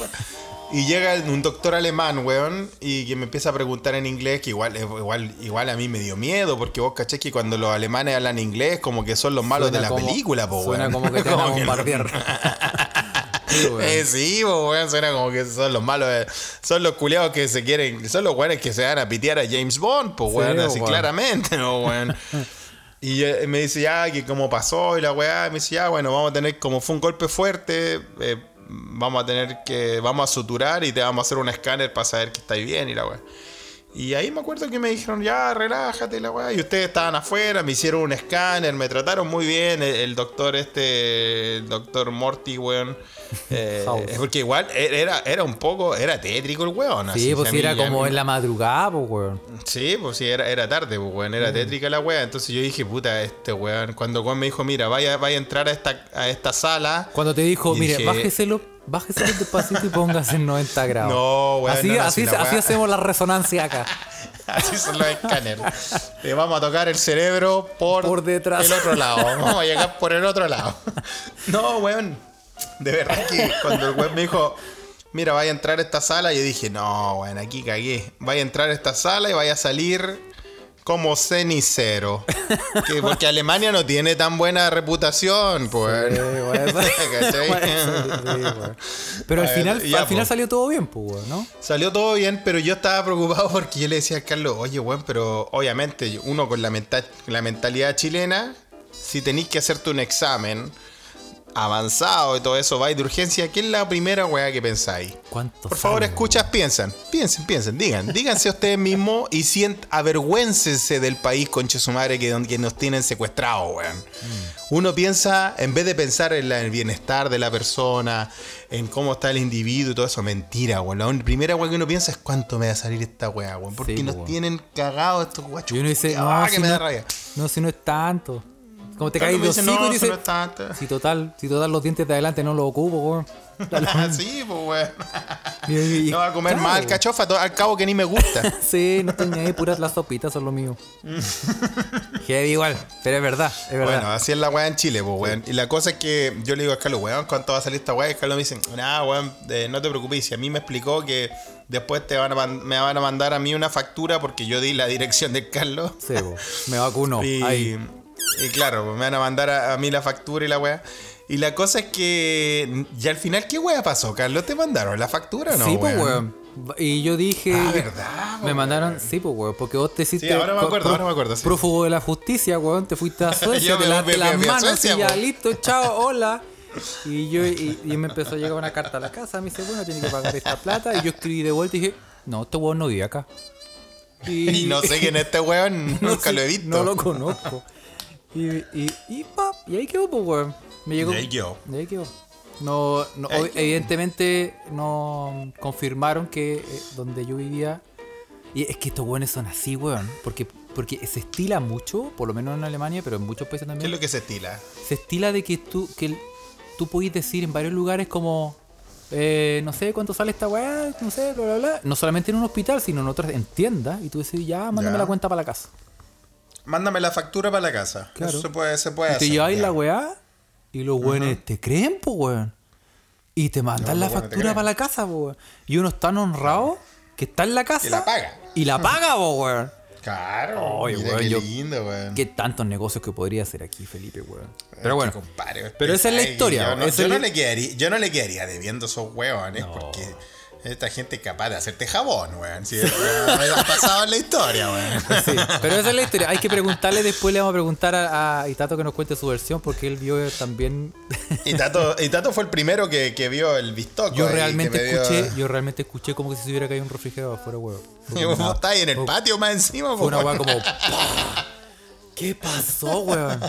Y llega un doctor alemán, weón, y que me empieza a preguntar en inglés, que igual, igual, igual a mí me dio miedo, porque vos caché que cuando los alemanes hablan inglés, como que son los malos Suena de la como- película, po, Suena weón. como que te van a bombardear. *laughs* Sí, weón. Eh, sí, weón, suena como que son los malos, eh, son los culiados que se quieren, son los weones que se van a pitear a James Bond, pues Sí, weón, así weón. claramente, *laughs* ¿no, weón? *laughs* Y eh, me dice ya que cómo pasó y la weá, me dice ya, bueno, vamos a tener, como fue un golpe fuerte, eh, vamos a tener que, vamos a suturar y te vamos a hacer un escáner para saber que estáis bien y la weá. Y ahí me acuerdo que me dijeron, ya, relájate, la weá. Y ustedes estaban afuera, me hicieron un escáner, me trataron muy bien. El, el doctor este, el doctor Morty, weón. *laughs* Eh, House. porque igual era, era un poco, era tétrico el weón. así, Sí, pues si era como mí- en la madrugada, pues, weón. Sí, pues sí, era, era tarde, pues, weón, era tétrica la weá. Entonces yo dije, puta, este weón. Cuando weón me dijo, mira, vaya, vaya a entrar a esta, a esta sala. Cuando te dijo, mire, dije- bájeselo, bájeselo despacito y póngase en 90 grados. No, weón, Así, no, no, así, si la así weá- hacemos la resonancia acá. *laughs* Así son los escáneres. Le vamos a tocar el cerebro por, Por detrás. el otro lado. Vamos a llegar por el otro lado. *laughs* No, weón. De verdad que cuando el weón me dijo, mira, vaya a entrar a esta sala, yo dije, no, weón, aquí cagué. Vaya a entrar a esta sala y vaya a salir como cenicero. Que- porque Alemania no tiene tan buena reputación, pues. Pero al Bueno, final, ya, al final pues. salió todo bien, pues, ¿no? Salió todo bien, pero yo estaba preocupado porque yo le decía a Carlos, oye, weón, pero obviamente uno con la, menta- la mentalidad chilena, si tenéis que hacerte un examen, avanzado y todo eso, vais de urgencia, ¿qué es la primera weá que pensáis? ¿Cuánto Por favor, escuchas, piensan, piensen, piensen, digan, díganse ustedes mismos y sient, avergüéncense del país conche su madre que, que nos tienen secuestrados, weón. Mm. Uno piensa, en vez de pensar en la- el bienestar de la persona, en cómo está el individuo y todo eso, mentira, weón. La primera weá que uno piensa es cuánto me va a salir esta weá, weón. Porque Sí, nos weón. tienen cagados estos guachos. Y uno dice, Ah, no, que si me no, da rabia. no, si no es tanto. Como te caes me de dicen, hocico no, y dices, no si total, si total los dientes de adelante no lo ocupo, weón. Dale. *laughs* sí, pues weón. *laughs* Y- y- y- No va a comer claro. alcachofa, to- al cabo que ni me gusta. *laughs* Sí, no ni ahí, puras las sopitas son lo mío. Heavy igual, pero es verdad, es verdad. Bueno, así es la weá en Chile, pues, weón. Y la cosa es que yo le digo a Carlos, weón, ¿cuánto va a salir esta weá? Y Carlos me dice, nada, weón, eh, no te preocupes. Y a mí me explicó que después te van a me van a mandar a mí una factura porque yo di la dirección de Carlos. Sí, po, me vacuno. y, Ahí. Y claro, pues, me van a mandar a, a mí la factura y la weá. Y la cosa es que, y al final, ¿qué weá pasó, Carlos? ¿Te mandaron la factura o no? sí, pues, weón. Y yo dije. Ah, ¿verdad, Me mandaron, sí, pues, weón. Porque vos te hiciste. Sí, ahora me acuerdo, ahora me acuerdo, sí. Prófugo de la justicia, weón. Te fuiste a *laughs* Suecia, te lavaste las manos Suecia, y ya, listo, chao, *laughs* hola. Y yo y, y me empezó a llegar una carta a la casa. Me dice, bueno, tiene que pagar esta plata. Y yo escribí de vuelta y dije, no, este weón no vive acá. *laughs* Y no sé quién es este weón, No nunca sé, lo he visto. No lo conozco. Y, y, y, pa, y ahí quedó, pues, weón. Me llegó. Y ahí quedó. Ahí quedó. No, no, Ahí ob- quedó. evidentemente no confirmaron que eh, donde yo vivía. Y es que estos weones son así, weón. Porque, porque se estila mucho, por lo menos en Alemania, pero en muchos países ¿Qué es también. lo que se estila? Se estila de que tú, que tú podís decir en varios lugares como. eh, no sé cuánto sale esta weá, no sé, bla, bla, bla. No solamente en un hospital, sino en otras, en tiendas. Y tú decís, ya, mándame Ya. la cuenta para la casa. Mándame la factura para la casa. Claro. Eso se puede, se puede Y te hacer. lleváis la weá y los weones te creen, po weón. Y te mandan No, la weones factura para la casa, po weón. Y uno es tan honrado que está en la casa. Y la paga. Y la paga, po weón. Claro. Oye, weón, qué yo- lindo, weón. Qué tantos negocios que podría hacer aquí, Felipe, weón. Pero bueno. pero esa es la historia, Yo no, yo no le quedaría, yo no le quedaría debiendo esos huevones No. porque esta gente es capaz de hacerte jabón, weón. Si ha pasado en la historia, weón. Sí, pero esa es la historia. Hay que preguntarle, después le vamos a preguntar a, a Itato que nos cuente su versión, porque él vio también. Y Tato, y Tato fue el primero que, que vio el vistoco. Yo realmente dio- escuché, yo realmente escuché como que si se hubiera caído un refrigerador afuera, weón. Fue vos ahí en el fue- patio más encima, Fue po, una weón. weá como. ¿Qué pasó, weón?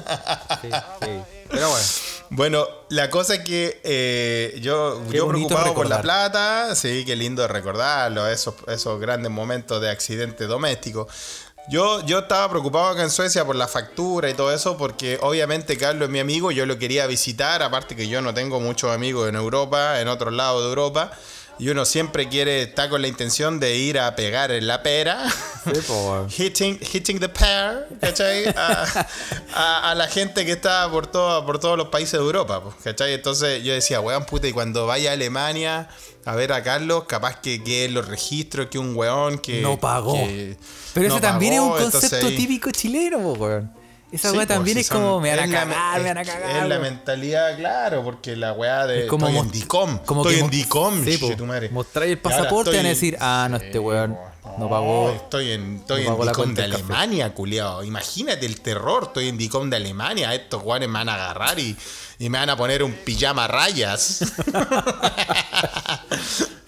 Sí, sí. Pero bueno. Bueno, la cosa es que eh, yo, Qué yo preocupado por la plata, sí, qué lindo recordarlo, esos, esos grandes momentos de accidente doméstico. Yo, yo estaba preocupado acá en Suecia por la factura y todo eso, porque obviamente Carlos es mi amigo, yo lo quería visitar, aparte que yo no tengo muchos amigos en Europa, en otros lados de Europa, y uno siempre quiere, está con la intención de ir a pegar en la pera. Sí, *laughs* hitting, hitting the pear, ¿cachai? A, *laughs* a- a la gente que está por, todo, por todos los países de Europa, ¿cachai? Entonces yo decía, weón, puta, y cuando vaya a Alemania a ver a Carlos, capaz que que los registros, que un weón que... No pagó. que Pero no ese también pagó, es un concepto ahí- típico chileno, weón. Esa Sí, weá también es son- como, me van a cagar, me van a es- cagar. Es la mentalidad, claro, porque la weá de... Es como estoy en DICOM, como estoy que en DICOM, sí, po. tu madre. Mostráis el pasaporte y van a decir, ah, no, este weón po. no pagó. Estoy en, estoy no en DICOM de. Alemania, culiao. Imagínate el terror. Estoy en DICOM de Alemania. Estos guanes me van a agarrar y, y me van a poner un pijama a rayas. *laughs*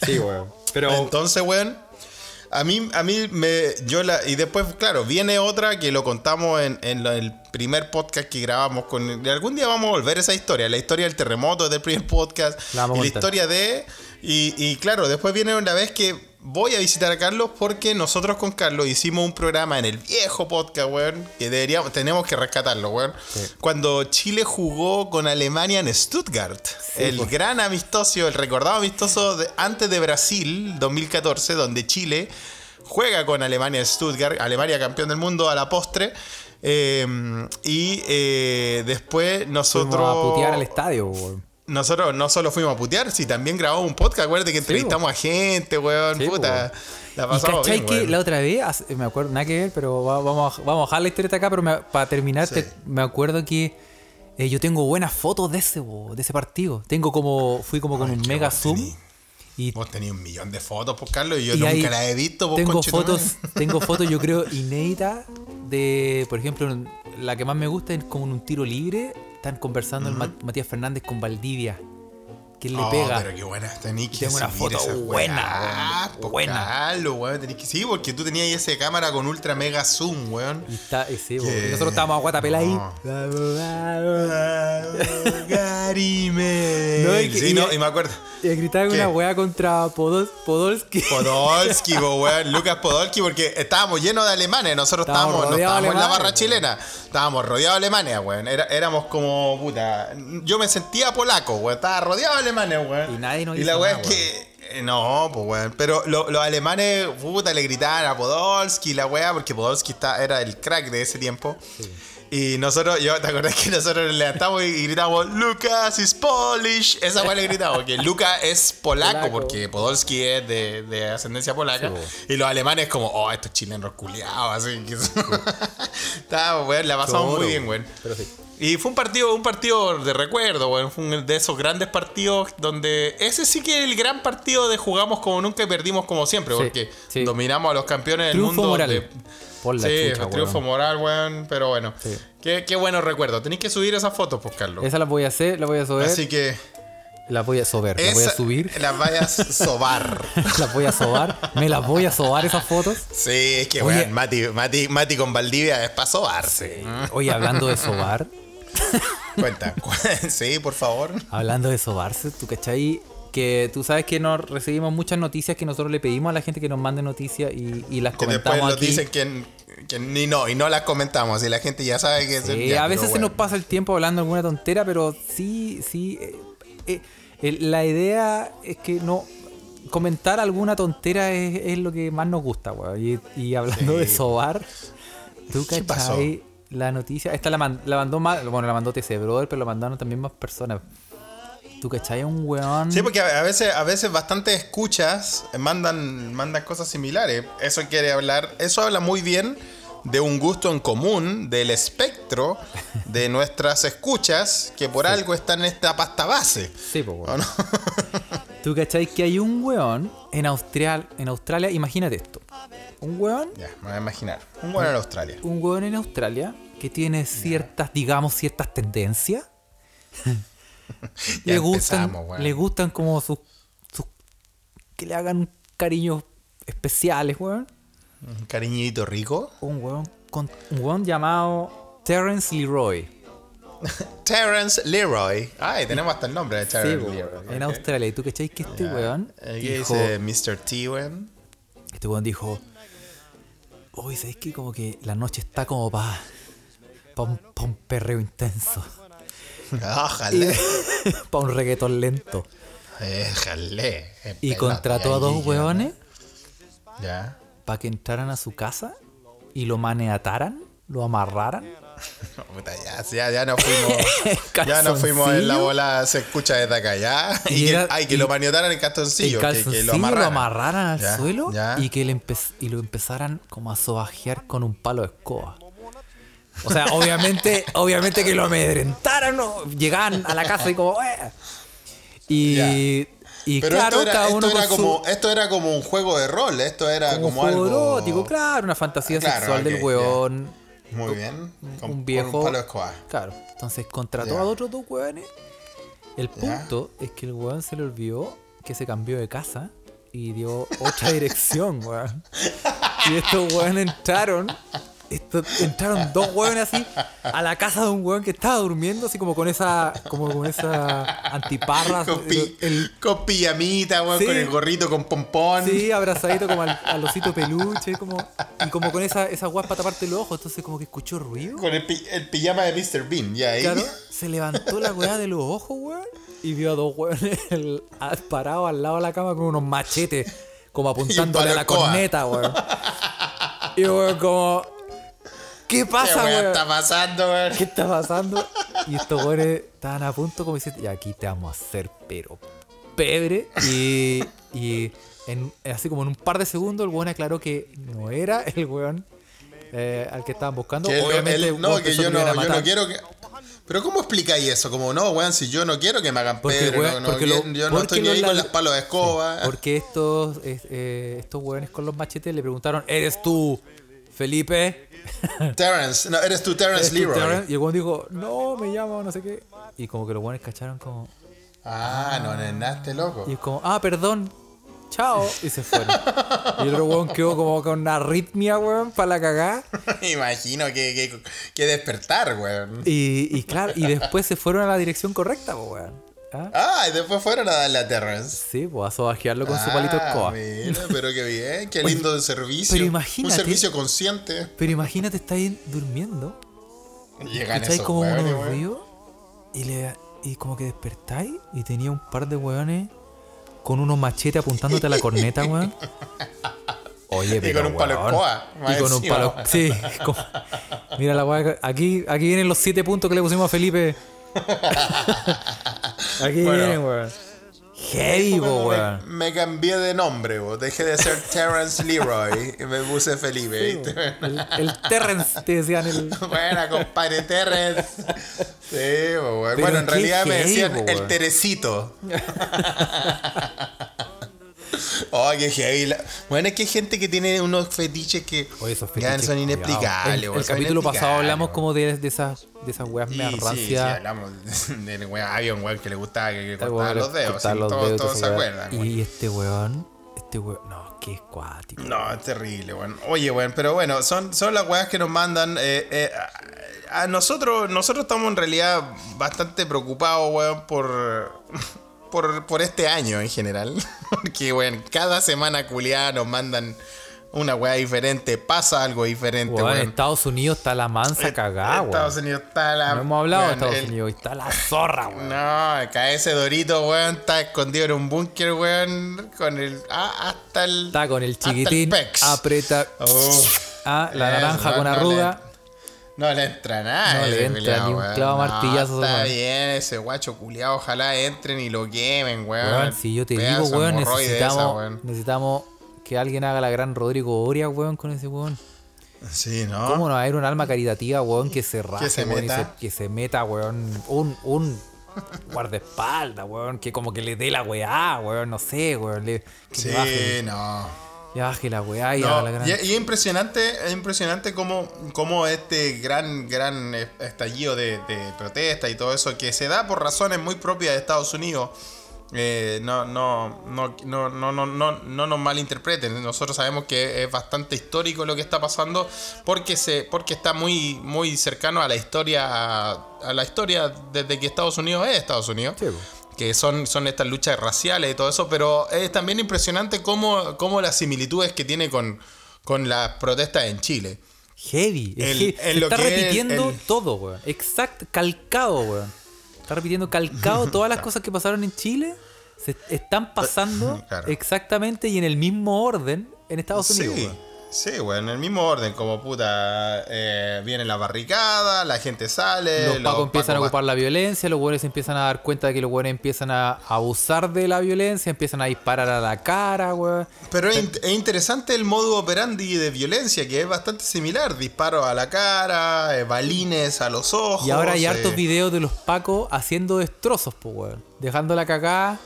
Sí, weón. Pero Entonces, weón, a mí, a mí me. Yo la, y después, claro, viene otra que lo contamos en, el primer podcast que grabamos con. Algún día vamos a volver a esa historia, la historia del terremoto del primer podcast. La y la historia de. Y, y claro, después viene una vez que voy a visitar a Carlos porque nosotros con Carlos hicimos un programa en el viejo podcast, weón, que deberíamos, tenemos que rescatarlo, weón. Cuando Chile jugó con Alemania en Stuttgart. el pues. gran amistoso, el recordado amistoso de- antes de Brasil, 2014, donde Chile juega con Alemania en Stuttgart, Alemania campeón del mundo a la postre. eh, y eh, después nosotros. fuimos a putear al estadio, weón. Nosotros no solo fuimos a putear, si también grabamos un podcast. Acuérdate que entrevistamos a gente, weón. Sí, puta. La pasamos bien, que la otra vez, me acuerdo, nada que ver, pero va- vamos a, vamos a bajar la historieta acá, pero me- para terminar, Sí. te- me acuerdo que eh, yo tengo buenas fotos de ese, bo, de ese partido. Tengo como, fui como con Ay, un mega zoom. tení. Y, Vos tenías un millón de fotos, pues, Carlos, y yo y nunca las he visto, pues, tengo fotos, *laughs* tengo fotos, yo creo, inéditas de, por ejemplo, la que más me gusta es como en un tiro libre, están conversando el Ma- Matías Fernández con Valdivia. ¿Quién le Oh, pega? Pero qué buena, tenéis que Tengo una foto esa buena, weá, weón, buena. Carlos, weón, tenés que sí, porque tú tenías esa cámara con ultra mega zoom, weón. Y está, sí, Que- y nosotros estábamos a guatapela ahí. Garime. No, y que- sí, y- no, y me acuerdo. Y gritaban una wea contra Podos- Podolski. Podolski, po, weón, Lucas Podolski, porque estábamos llenos de alemanes. Nosotros Estábamos estábamos, no estábamos en la barra chilena, estábamos rodeados de Alemania, weón. Era- éramos como, puta. Yo me sentía polaco, weón. Estaba rodeado de alemanes, weón. Y nadie nos Y la weá es que. eh, No, pues weón. Pero lo- los alemanes, puta, le gritaban a Podolski, la weá, porque Podolski está, era el crack de ese tiempo. Y nosotros, yo, ¿te acordás que nosotros nos levantamos y gritamos, Lucas is Polish? Esa weá le gritamos, que Lucas es polaco, Polaco. porque Podolski es de, de ascendencia polaca. Sí, y los alemanes como, oh, estos chilenos culiados, así que... *laughs* Estábamos, weón, la pasamos Choro, muy bien, weón. Pero sí. Y fue un partido, un partido de recuerdo, weón. Fue un de esos grandes partidos donde ese sí que es el gran partido de jugamos como nunca y perdimos como siempre, porque dominamos a los campeones del Triunfo mundo. moral. de- Por la sí, chucha, fue triunfo weón. moral, weón. Pero bueno, Sí. qué, qué buenos recuerdos. Tenéis que subir esas fotos, pues, Carlos. Esa la voy a hacer, la voy a subir. Así que La voy a sober, la voy a subir. las vayas a sobar. *laughs* las voy a sobar. Me las voy a sobar esas fotos. sí, es que, weón, Mati, Mati, Mati con Valdivia es para sobarse. Oye, hablando de sobar, *laughs* Cuenta. *laughs* sí, por favor. hablando de sobarse, ¿tú cachai? Que tú sabes que nos recibimos muchas noticias que nosotros le pedimos a la gente que nos mande noticias y, y las Que después comentamos nos aquí. dicen que, que ni no, y no las comentamos. Y la gente ya sabe que es Sí, ya, a veces se nos pasa el tiempo hablando alguna tontera, pero sí, sí. eh, eh, la idea es que no. Comentar alguna tontera es, es lo que más nos gusta, weón. Y, y hablando Sí. de sobar, ¿tú ¿Qué pasó? La noticia, esta la, man- la mandó más, bueno, la mandó TC Brother, pero la mandaron también más personas. ¿Tú cachai? Un weón. Sí, porque a veces, a veces bastante escuchas mandan, mandan cosas similares. Eso quiere hablar, eso habla muy bien de un gusto en común, del espectro de nuestras escuchas, que por algo están en esta pasta base. Sí, po, weón. ¿O no? *laughs* ¿Tú cachai que hay un weón en, Austral, en Australia? Imagínate esto. Un weón ya, me voy a imaginar. Un bueno en Australia. un hueón en Australia que tiene ciertas, digamos, ciertas tendencias. *laughs* *laughs* Le gustan, weón. le gustan como sus, sus- que le hagan cariños especiales, weón. Un cariñito rico. Un hueón con un hueón llamado Terence Leroy. *laughs* Terence Leroy. Ay, tenemos hasta el nombre de Terence Leroy. en. Australia. ¿Y tú cachai que este weón Aquí dijo, dice Mr. T, weón. este weón dijo, uy, ¿sabes qué? Como que la noche está como para pa un, pa un perreo intenso, Ojalá. *laughs* para un reggaetón lento. Déjale. Y Espérate, contrató a dos hueones Ya. para que entraran a su casa y lo maniataran, lo amarraran. *laughs* No, puta, ya, ya, ya nos fuimos. *laughs* ya nos fuimos en la bola, se escucha desde acá, ya. Y Y, que, ay, que y- lo maniotaran en calzoncillo, el que- que, lo lo amarraran. amarraran al Ya, suelo ya. y que le y lo empezaran como a sobajear con un palo de escoba. O sea, obviamente, obviamente que lo amedrentaran, ¿no? llegaban a la casa y como, "Eh". Y, y Pero claro, esto era, cada esto, uno era con como, su esto era como un juego de rol, esto era como como, juego algo. erótico, claro, una fantasía Claro, sexual del weón. Muy bien. Con- un con viejo. un palo. Claro. Entonces contrató a otros dos hueones. El punto es que el hueón se le olvidó que se cambió de casa y dio otra dirección, weón. *laughs* Y estos hueones entraron. Entraron dos hueones así a la casa de un hueón que estaba durmiendo, así como con esa. como con esa antiparra. Con, pi- el- con pijamita, Sí. con el gorrito con pompón. Sí, abrazadito como al, al osito peluche, como, y como con esa, esa guapa para taparte los ojos, entonces como que escuchó ruido. Con el, pi- el pijama de Mr. Bean, ya ahí. Claro, se levantó la weá de los ojos, weón, y vio a dos *laughs* a- parados al lado de la cama con unos machetes, como apuntándole a la corneta, weón. Y weón, como, ¿qué ¿Qué pasa, weón? está pasando, weón? ¿Qué está pasando? Y estos weones estaban a punto como diciendo, y aquí te vamos a hacer, pero pebre. Y, y en, así como en un par de segundos el weón aclaró que no era el weón eh, al que estaban buscando. Que Obviamente, él- no, que yo lo no, yo no quiero que. Pero ¿cómo explicáis eso? Como no, weón, si yo no quiero que me hagan Porque, pedre, weón, no, no porque lo- quiero- yo no estoy ni ahí con las palos de escoba. Porque estos, es- eh, estos hueones con los machetes le preguntaron, ¿eres tú Felipe. Terrence, no, eres tú, Terrence ¿eres tú, Leroy. Terrence? Y el weón dijo, no, me llamo, no sé qué. Y como que los weones cacharon como. Ah, no nenaste, loco. Y es como, ah, perdón. Chao. Y se fueron. *laughs* y el otro weón quedó como con una arritmia, weón, para la cagada. Imagino que, que, que despertar, weón. Y, y claro, y después se fueron a la dirección correcta, weón. ¿Ah? Ah, y después fueron a darle a Terrence. Sí, pues a sobajearlo con su palito de Ah, escoba. Mira, pero qué bien, qué Oye, lindo de servicio. pero imagínate- Un servicio consciente. Pero imagínate, estáis durmiendo, Llegan esos como hueones, unos ruidos y, le, y como que despertáis y tenía un par de weones con unos machetes apuntándote a la corneta, weón. *laughs* Oye, Y pero con un palo weón, escoba, Y con un palo. Sí, *laughs* mira la weá. Aquí, aquí vienen los siete puntos que le pusimos a Felipe. *laughs* Aquí Bueno. vienen, weón. Heavy, me, weón. me cambié de nombre, bo. dejé de ser Terrence Leroy y me puse Felipe. ¿viste? El, *laughs* el Terrence, te decían el. Buena, compadre Terrence. Sí, weón. Bueno, en realidad me decían bo, el weón. Terecito. *laughs* Oh, qué heavy. la- Bueno, es que hay gente que tiene unos fetiches que Oye, esos ya fetiches, son inexplicables. El, el son capítulo pasado hablamos como de, de esas de esas weas Sí, meas sí, sí, rancias. hablamos *laughs* del weón. Había un weón que le gustaba que, que cortaba weón los le dedos. cortaba sí, los todos dedos, todos se acuerdan. weón. Y este weón, este weón, no, qué escuático. No, es terrible, weón. Oye, weón, pero bueno, son, son las weas que nos mandan. eh, eh, a, a nosotros, nosotros estamos en realidad bastante preocupados, weón, por, *laughs* por, por este año en general. *laughs* Porque, weón, cada semana culiada nos mandan una wea diferente, pasa algo diferente, Weón, weón. Estados Unidos está la mansa cagada, weón. Estados Unidos está la. No hemos hablado de Estados el- Unidos, está la zorra, weón. No, acá ese Dorito, weón, está escondido en un búnker, weón, con el. ah, hasta el. Está con el chiquitín, pex. aprieta. Oh. Ah, la Eso, naranja con arruga. No le entra nada. No le entra culiao, ni un weón. clavo No, martillazo, Está weón. bien, ese guacho culiado. Ojalá entren y lo quemen, weón. Weón, si yo te Pedazo digo, weón, necesitamos, esa, weón. necesitamos que alguien haga la gran Rodrigo Oria, weón, con ese weón. Sí, ¿no? ¿Cómo no va a haber un alma caritativa, weón, que se raje, se weón, meta. se- que se meta, weón, un, un guardaespaldas, weón, que como que le dé la weá, weón, no sé, weón, le, que Sí, le baje, no. Le baje la weá y No, haga la gran... y, es impresionante, es impresionante cómo, cómo este gran, gran eh, estallido de, de protesta y todo eso que se da por razones muy propias de Estados Unidos. eh, no, no, no, no, no, no, no, no nos malinterpreten. Nosotros sabemos que es bastante histórico lo que está pasando porque se, porque está muy, muy cercano a la historia, a, a la historia desde que Estados Unidos es Estados Unidos Sí, po. Que son, son estas luchas raciales y todo eso, pero es también impresionante cómo, cómo las similitudes que tiene con, con las protestas en Chile. Heavy. es El- heavy. en Se lo está que repitiendo el- todo, weón. Exacto, calcado, weón. Está repitiendo calcado *laughs* todas las cosas que pasaron en Chile. Se están pasando *laughs* Claro. exactamente y en el mismo orden en Estados Unidos, sí, weón. Sí, bueno, en el mismo orden, como puta, eh, viene la barricada, la gente sale, Los pacos empiezan a ocupar la violencia, los buenos empiezan a dar cuenta de que los buenos empiezan a abusar de la violencia, empiezan a disparar a la cara, weón. Pero es, in- es interesante el modo operandi de violencia, que es bastante similar. Disparos a la cara, eh, balines a los ojos. Y ahora hay eh, hartos videos de los pacos haciendo destrozos, pues, weón. Dejando la cagada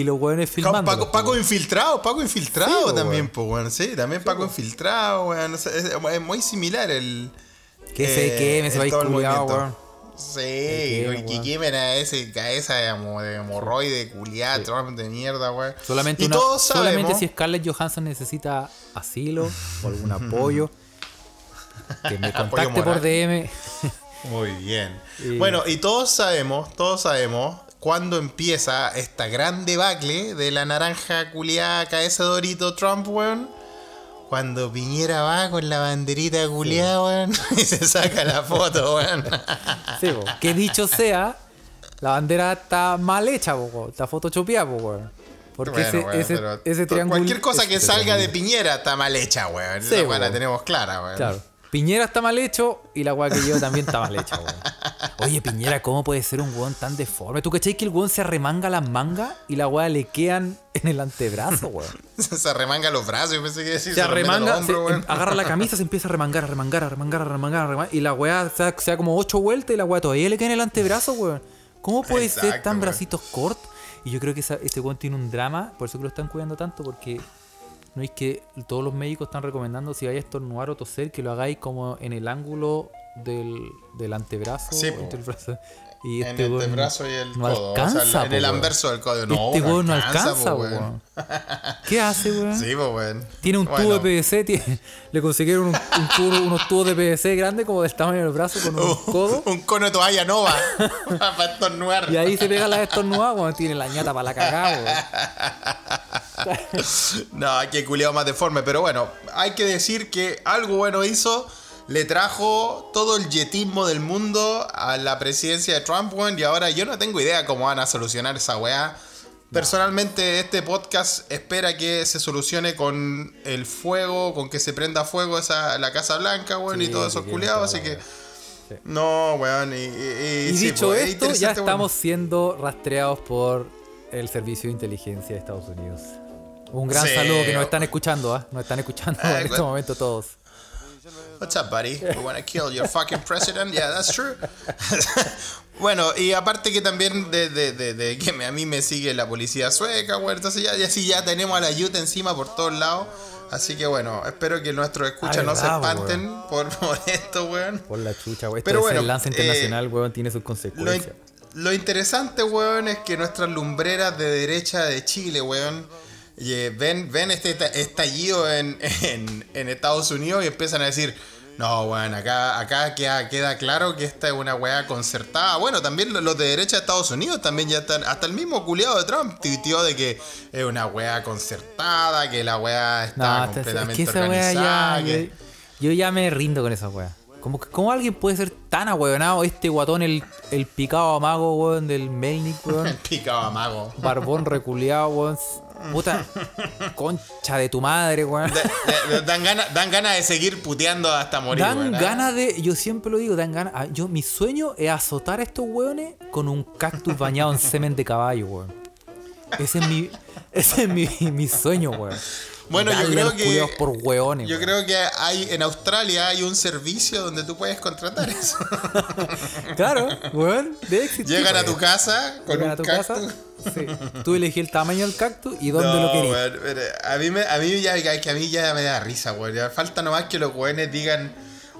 y los weones filmando. Paco, Paco infiltrado, Paco infiltrado Sí, también, pues, weón. Sí, también Paco infiltrado, weón. Es, es muy similar el. Que se queme, se va a weón. Sí, queme, y que weón. quemen a ese cabeza de, hemo- de hemorroide, culiada, Trump de mierda, weón. Solamente, y una- todos solamente sabemos. si Scarlett Johansson necesita asilo o algún *laughs* apoyo, que me contacte por. DM. Muy bien. *laughs* Y- Bueno, y todos sabemos, todos sabemos cuándo empieza esta gran debacle de la naranja culiada cabeza de Dorito Trump, weón. Cuando Piñera va con la banderita culiada, weón, *laughs* y se saca la foto, weón. *laughs* Sí. Que dicho sea, la bandera está mal hecha, weón. está photoshopeada, po, weón. Porque Bueno, ese, weón, ese, ese triángulo. Cualquier cosa que ese salga de. Piñera está mal hecha, weón. Sí, Esa weón la tenemos clara, weón. Claro. Piñera está mal hecho y la weá que yo también está mal hecha, weón. Oye, Piñera, ¿cómo puede ser un weón tan deforme? ¿Tú cachai que el weón se arremanga las mangas y la weá le quedan en el antebrazo, weón? *laughs* se arremanga los brazos, yo pensé que decir, Se los arremanga, hombros, se- agarra la camisa, se empieza a remangar, a remangar, a remangar, a remangar, a remangar, y la weá se da, se da como ocho vueltas y la weá todavía le queda en el antebrazo, weón. ¿Cómo puede ser tan weón. bracitos cortos? Y yo creo que esa- este weón tiene un drama, por eso que lo están cuidando tanto, porque ¿no es que todos los médicos están recomendando si hay a estornudar o toser que lo hagáis como en el ángulo del, del antebrazo? Sí, entre el brazo? Y en este el weón antebrazo y el no codo. o sea, alcanza, en po, el weón. anverso del codo. No, este weón no alcanza, alcanza, weón. weón. ¿Qué hace, weón? Sí, weón. Tiene un Bueno, tubo de PVC, *laughs* tiene- le consiguieron un, un tubo- unos tubos de PVC grandes como del tamaño del brazo con unos *laughs* codos. Un cono de toalla nova para *laughs* estornudar. Y ahí se pega la estornudada cuando tiene la ñata para la cagada, weón. No, que culiado más deforme. Pero bueno, hay que decir que algo bueno hizo. Le trajo todo el yetismo del mundo a la presidencia de Trump, weón. Y ahora yo no tengo idea cómo van a solucionar esa weá. Personalmente, este podcast espera que se solucione con el fuego, con que se prenda fuego esa, la Casa Blanca, weón, Sí, y todos esos culiados. Así que. No, weón. Y, y- y- Y sí, dicho pues, es esto, ya estamos siendo rastreados por el Servicio de Inteligencia de Estados Unidos. Un gran Sí. saludo que nos están escuchando, ¿ah? Nos están escuchando Ay, en este momento todos. What's up, buddy? You wanna kill your fucking president? Yeah, that's true. *laughs* bueno, y aparte que también de, de- de- de que me- a mí me sigue la policía sueca, güey. Entonces ya, ya sí ya tenemos a la Utah encima por todos lados. Así que bueno, espero que nuestros escuchas Ah, no se espanten por, *laughs* por esto, weón. Por la chucha. Esto Pero de bueno, lance eh, internacional, weón, tiene sus Lo, consecuencias. in- lo interesante, weón, es que nuestras lumbreras de derecha de Chile, weón, y, eh, ven, ven este ta- estallido en, en, en Estados Unidos y empiezan a decir, no, weón, acá, acá queda, queda claro que esta es una weá concertada. Bueno, también lo- los de derecha de Estados Unidos también ya están, hasta el mismo culiado de Trump tuiteó de que es una weá concertada, que la weá está No, es completamente que esa weá organizada. ya. que- Yo, yo ya me rindo con esa weá. Como, que- ¿Cómo alguien puede ser tan ahueonado? Este guatón, el, el picado amago, weón, del Melnick, weón. *laughs* Picaba mago. Barbón reculeado, weón. Puta *laughs* concha de tu madre, weón. Dan ganas dan ganas de seguir puteando hasta morir. Dan ¿ah? ganas de. Yo siempre lo digo, dan ganas. ah, Yo, mi sueño es azotar a estos weones con un cactus bañado en semen de caballo, weón. Ese es mi. Ese es mi, mi sueño, weón. Bueno, yo creo que- por weones, Yo creo que hay en Australia hay un servicio donde tú puedes contratar eso. *laughs* Claro, weón. De éxito. Llegan a tu casa con Llegan un a tu cactus. casa. Sí. Tú elegí el tamaño del cactus y dónde No, lo querías. a mí me, a mí ya que a mí ya me da risa, weón. Falta nomás que los weones digan,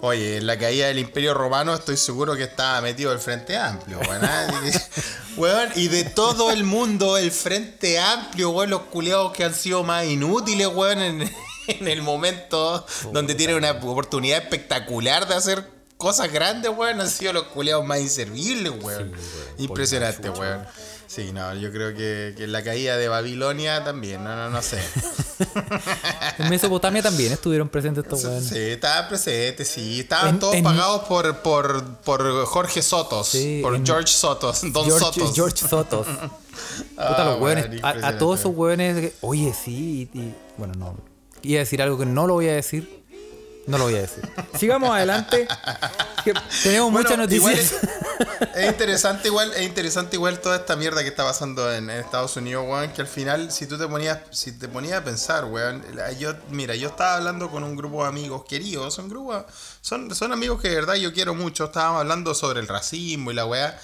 oye, en la caída del Imperio Romano estoy seguro que estaba metido el Frente Amplio, weón. ¿ah? *laughs* Weón, y de todo el mundo, el Frente Amplio, weón, los culiados que han sido más inútiles, weón, en, *laughs* en el momento donde tienen una oportunidad espectacular de hacer cosas grandes, weón, han sido los culiados más inservibles, weón. Sí, weón, Impresionante, weón. Sí, no, yo creo que, que la caída de Babilonia también, no, no, no sé. *laughs* En Mesopotamia también estuvieron presentes estos weones. Sí, estaban presentes, sí. Estaban En- todos en- pagados por, por, por Jorge Sotos. Sí, por en- George Sotos. Don George Sotos. George Sotos. *laughs* Puta, Ah, los weón, weones. A, a todos esos que- Oye, sí. Y, y- bueno, no. Iba a decir algo que no lo voy a decir. No lo voy a decir. Sigamos adelante. que tenemos Bueno, muchas noticias. Es, es interesante igual, es interesante igual toda esta mierda que está pasando en, en Estados Unidos, weón, que al final si tú te ponías, si te ponías a pensar, weón, yo, mira, yo estaba hablando con un grupo de amigos queridos, son grupos, son, son amigos que de verdad yo quiero mucho, estábamos hablando sobre el racismo y la weá.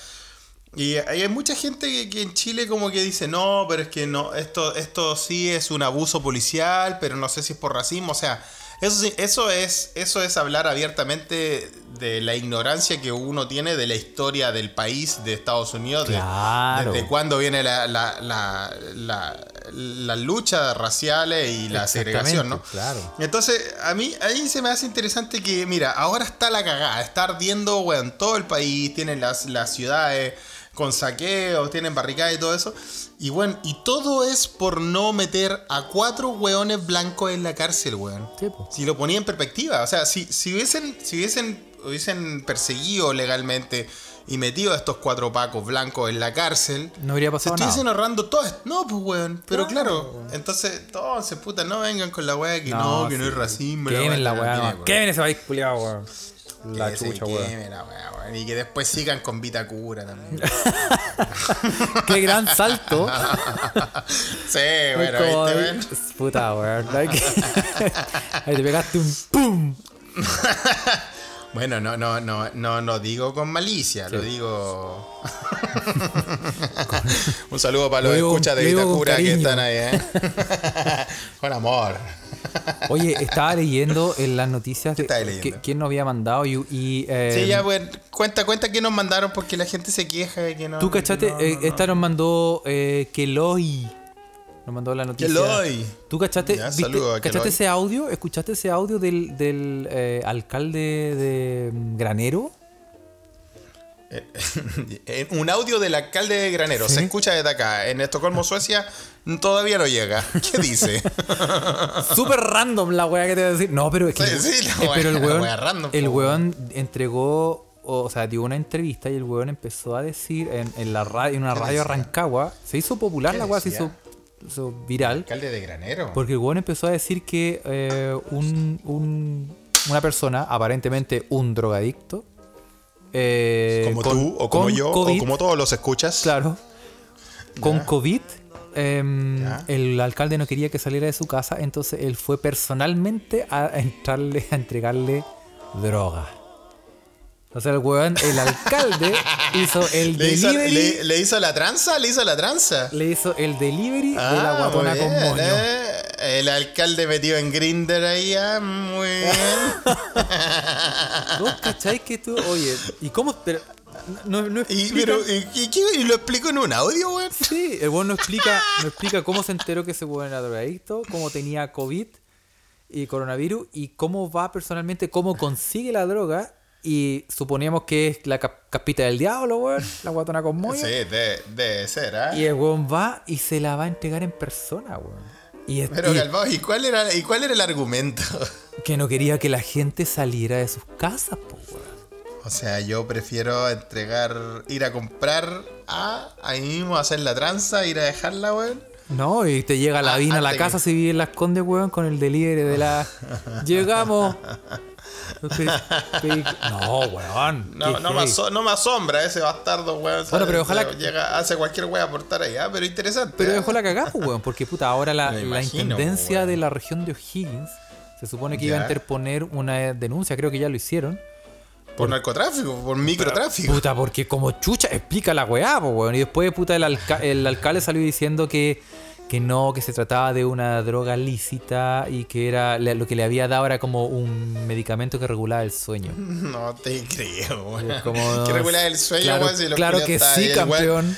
Y hay hay mucha gente que, que en Chile como que dice, no, pero es que no, esto, esto sí es un abuso policial, pero no sé si es por racismo. O sea, eso sí, eso es, eso es hablar abiertamente de la ignorancia que uno tiene de la historia del país, de Estados Unidos, de- desde cuándo viene la, la, la, la, la lucha raciales y la segregación, ¿no? Claro. Entonces, a mí, a mí se me hace interesante que, mira, ahora está la cagada, está ardiendo, weón, todo el país, tienen las, las ciudades con saqueos, tienen barricadas y todo eso. Y bueno, y todo es por no meter a cuatro weones blancos en la cárcel, weón. Sí, po. Si lo ponía en perspectiva, o sea, si, si hubiesen, si hubiesen, hubiesen perseguido legalmente y metido a estos cuatro pacos blancos en la cárcel, No habría se pasado estuviesen nada. ahorrando todo esto. No, pues, weón. Pero Claro, claro, entonces, entonces, puta, no vengan con la weá que no, que no sí. es racismo. Quemen la no weá. no. Quemen ese país culiado, weón. La chucha, weón. Y que después sigan con Vitacura también. *laughs* Qué gran salto. *laughs* sí, bueno, como-. Puta, weón. *laughs* Ahí te pegaste un pum. Bueno, no, no, no, no, no digo con malicia, lo digo. *laughs* Un saludo para Lo los digo- escuchas de Vitacura que están ahí, ¿eh? *laughs* con amor. Oye, estaba leyendo en las noticias de que- quién nos había mandado y, y, eh, Sí, ya, pues, cuenta, cuenta que nos mandaron porque la gente se queja de que no. Tú cachaste, no, Eh, no, no. esta nos mandó eh, Keloy. Nos mandó la noticia. Keloy. ¿Tú cachaste, Ya, viste- saludo a cachaste ese audio? ¿Escuchaste ese audio del, del eh, alcalde de mm, Granero? Eh, *laughs* Un audio del alcalde de Granero Sí. se escucha desde acá. En Estocolmo, Suecia, todavía no llega. ¿Qué dice? *laughs* Súper random la weá que te voy a decir. No, pero es que. Sí, sí, la eh, pero el wea- la weón, wea random, el weón entregó. O sea, dio una entrevista y el weón empezó a decir en, en la radio, en una ¿Qué radio? Rancagua. Se hizo popular ¿Qué la weá, se hizo, hizo viral. alcalde de Granero. Porque el weón empezó a decir que eh, un, un- una persona, aparentemente un drogadicto, eh, como con- tú, o como yo, COVID, o como todos los escuchas. Claro. Con COVID, em, el alcalde no quería que saliera de su casa, entonces él fue personalmente a entrarle, a entregarle droga. O sea, el weón, el alcalde *laughs* hizo el ¿Le hizo, delivery. le- le hizo la tranza? ¿Le hizo la tranza? le hizo el delivery de la Ah, guatona con moño. eh. El alcalde metido en Grinder ahí, ah, muy bien. *laughs* ¿Vos cacháis que tú, oye, ¿y cómo? Pero, no, no y, explica- pero, ¿y, y qué- y lo explico en un audio, weón? Sí, el weón no explica, no explica cómo se enteró que ese weón era drogadicto, cómo tenía COVID y coronavirus y cómo va personalmente, cómo consigue la droga y suponíamos que es la cap- capita del diablo, weón, la guatona con moño. Sí, debe, debe ser, ¿ah? Y el weón va y se la va a entregar en persona, weón. Y, Pero Galvao, ¿y cuál era, y cuál era el argumento? *laughs* que no quería que la gente saliera de sus casas, po, weón. O sea, yo prefiero entregar, ir a comprar a ahí mismo hacer la tranza, ir a dejarla, weón. No, y te llega la Ah, vina a la casa que- si vive en Las Condes, weón, con el delivery de la... *laughs* Llegamos. No, weón. No, no, me no asombra ese bastardo, weón. Bueno, pero ojalá- Llega, hace cualquier weón por estar allá, pero interesante. Pero ¿eh? dejó la cagada, pues, weón, porque puta, ahora la, *laughs* la intendencia weón. de la región de O'Higgins se supone que iba a interponer una denuncia, creo que ya lo hicieron. Por narcotráfico, por microtráfico. Puta, porque como chucha explica la weá, pues, weón. Y después, puta, el, alca- el alcalde salió diciendo que, que no, que se trataba de una droga lícita y que era lo que le había dado era como un medicamento que regulaba el sueño. *laughs* No te creo, como- Que regular el sueño, Claro, si claro que sí, weón- campeón.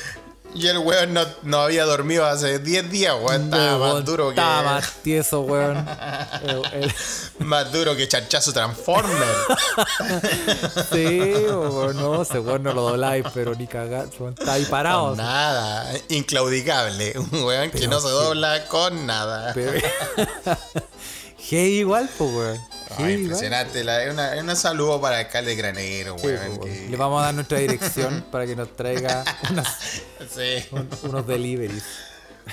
Y el weón no, no había dormido hace 10 días, weón. Estaba Weón, más duro que. Estaba más tieso, weón. *laughs* El- el- Más duro que chanchazo Transformer. *laughs* Sí, o no, ese weón no lo dobláis, pero ni cagar, weón, está ahí parado. Con nada. Inclaudicable. Un weón que Pero no se sí. dobla con nada. Pero... *laughs* Hey, igual, pues, weón. Ay, impresionante. La, es una, es saludo para el alcalde Granero, Sí, weón. que- Le vamos a dar nuestra dirección *laughs* para que nos traiga unas- Sí. unos deliveries.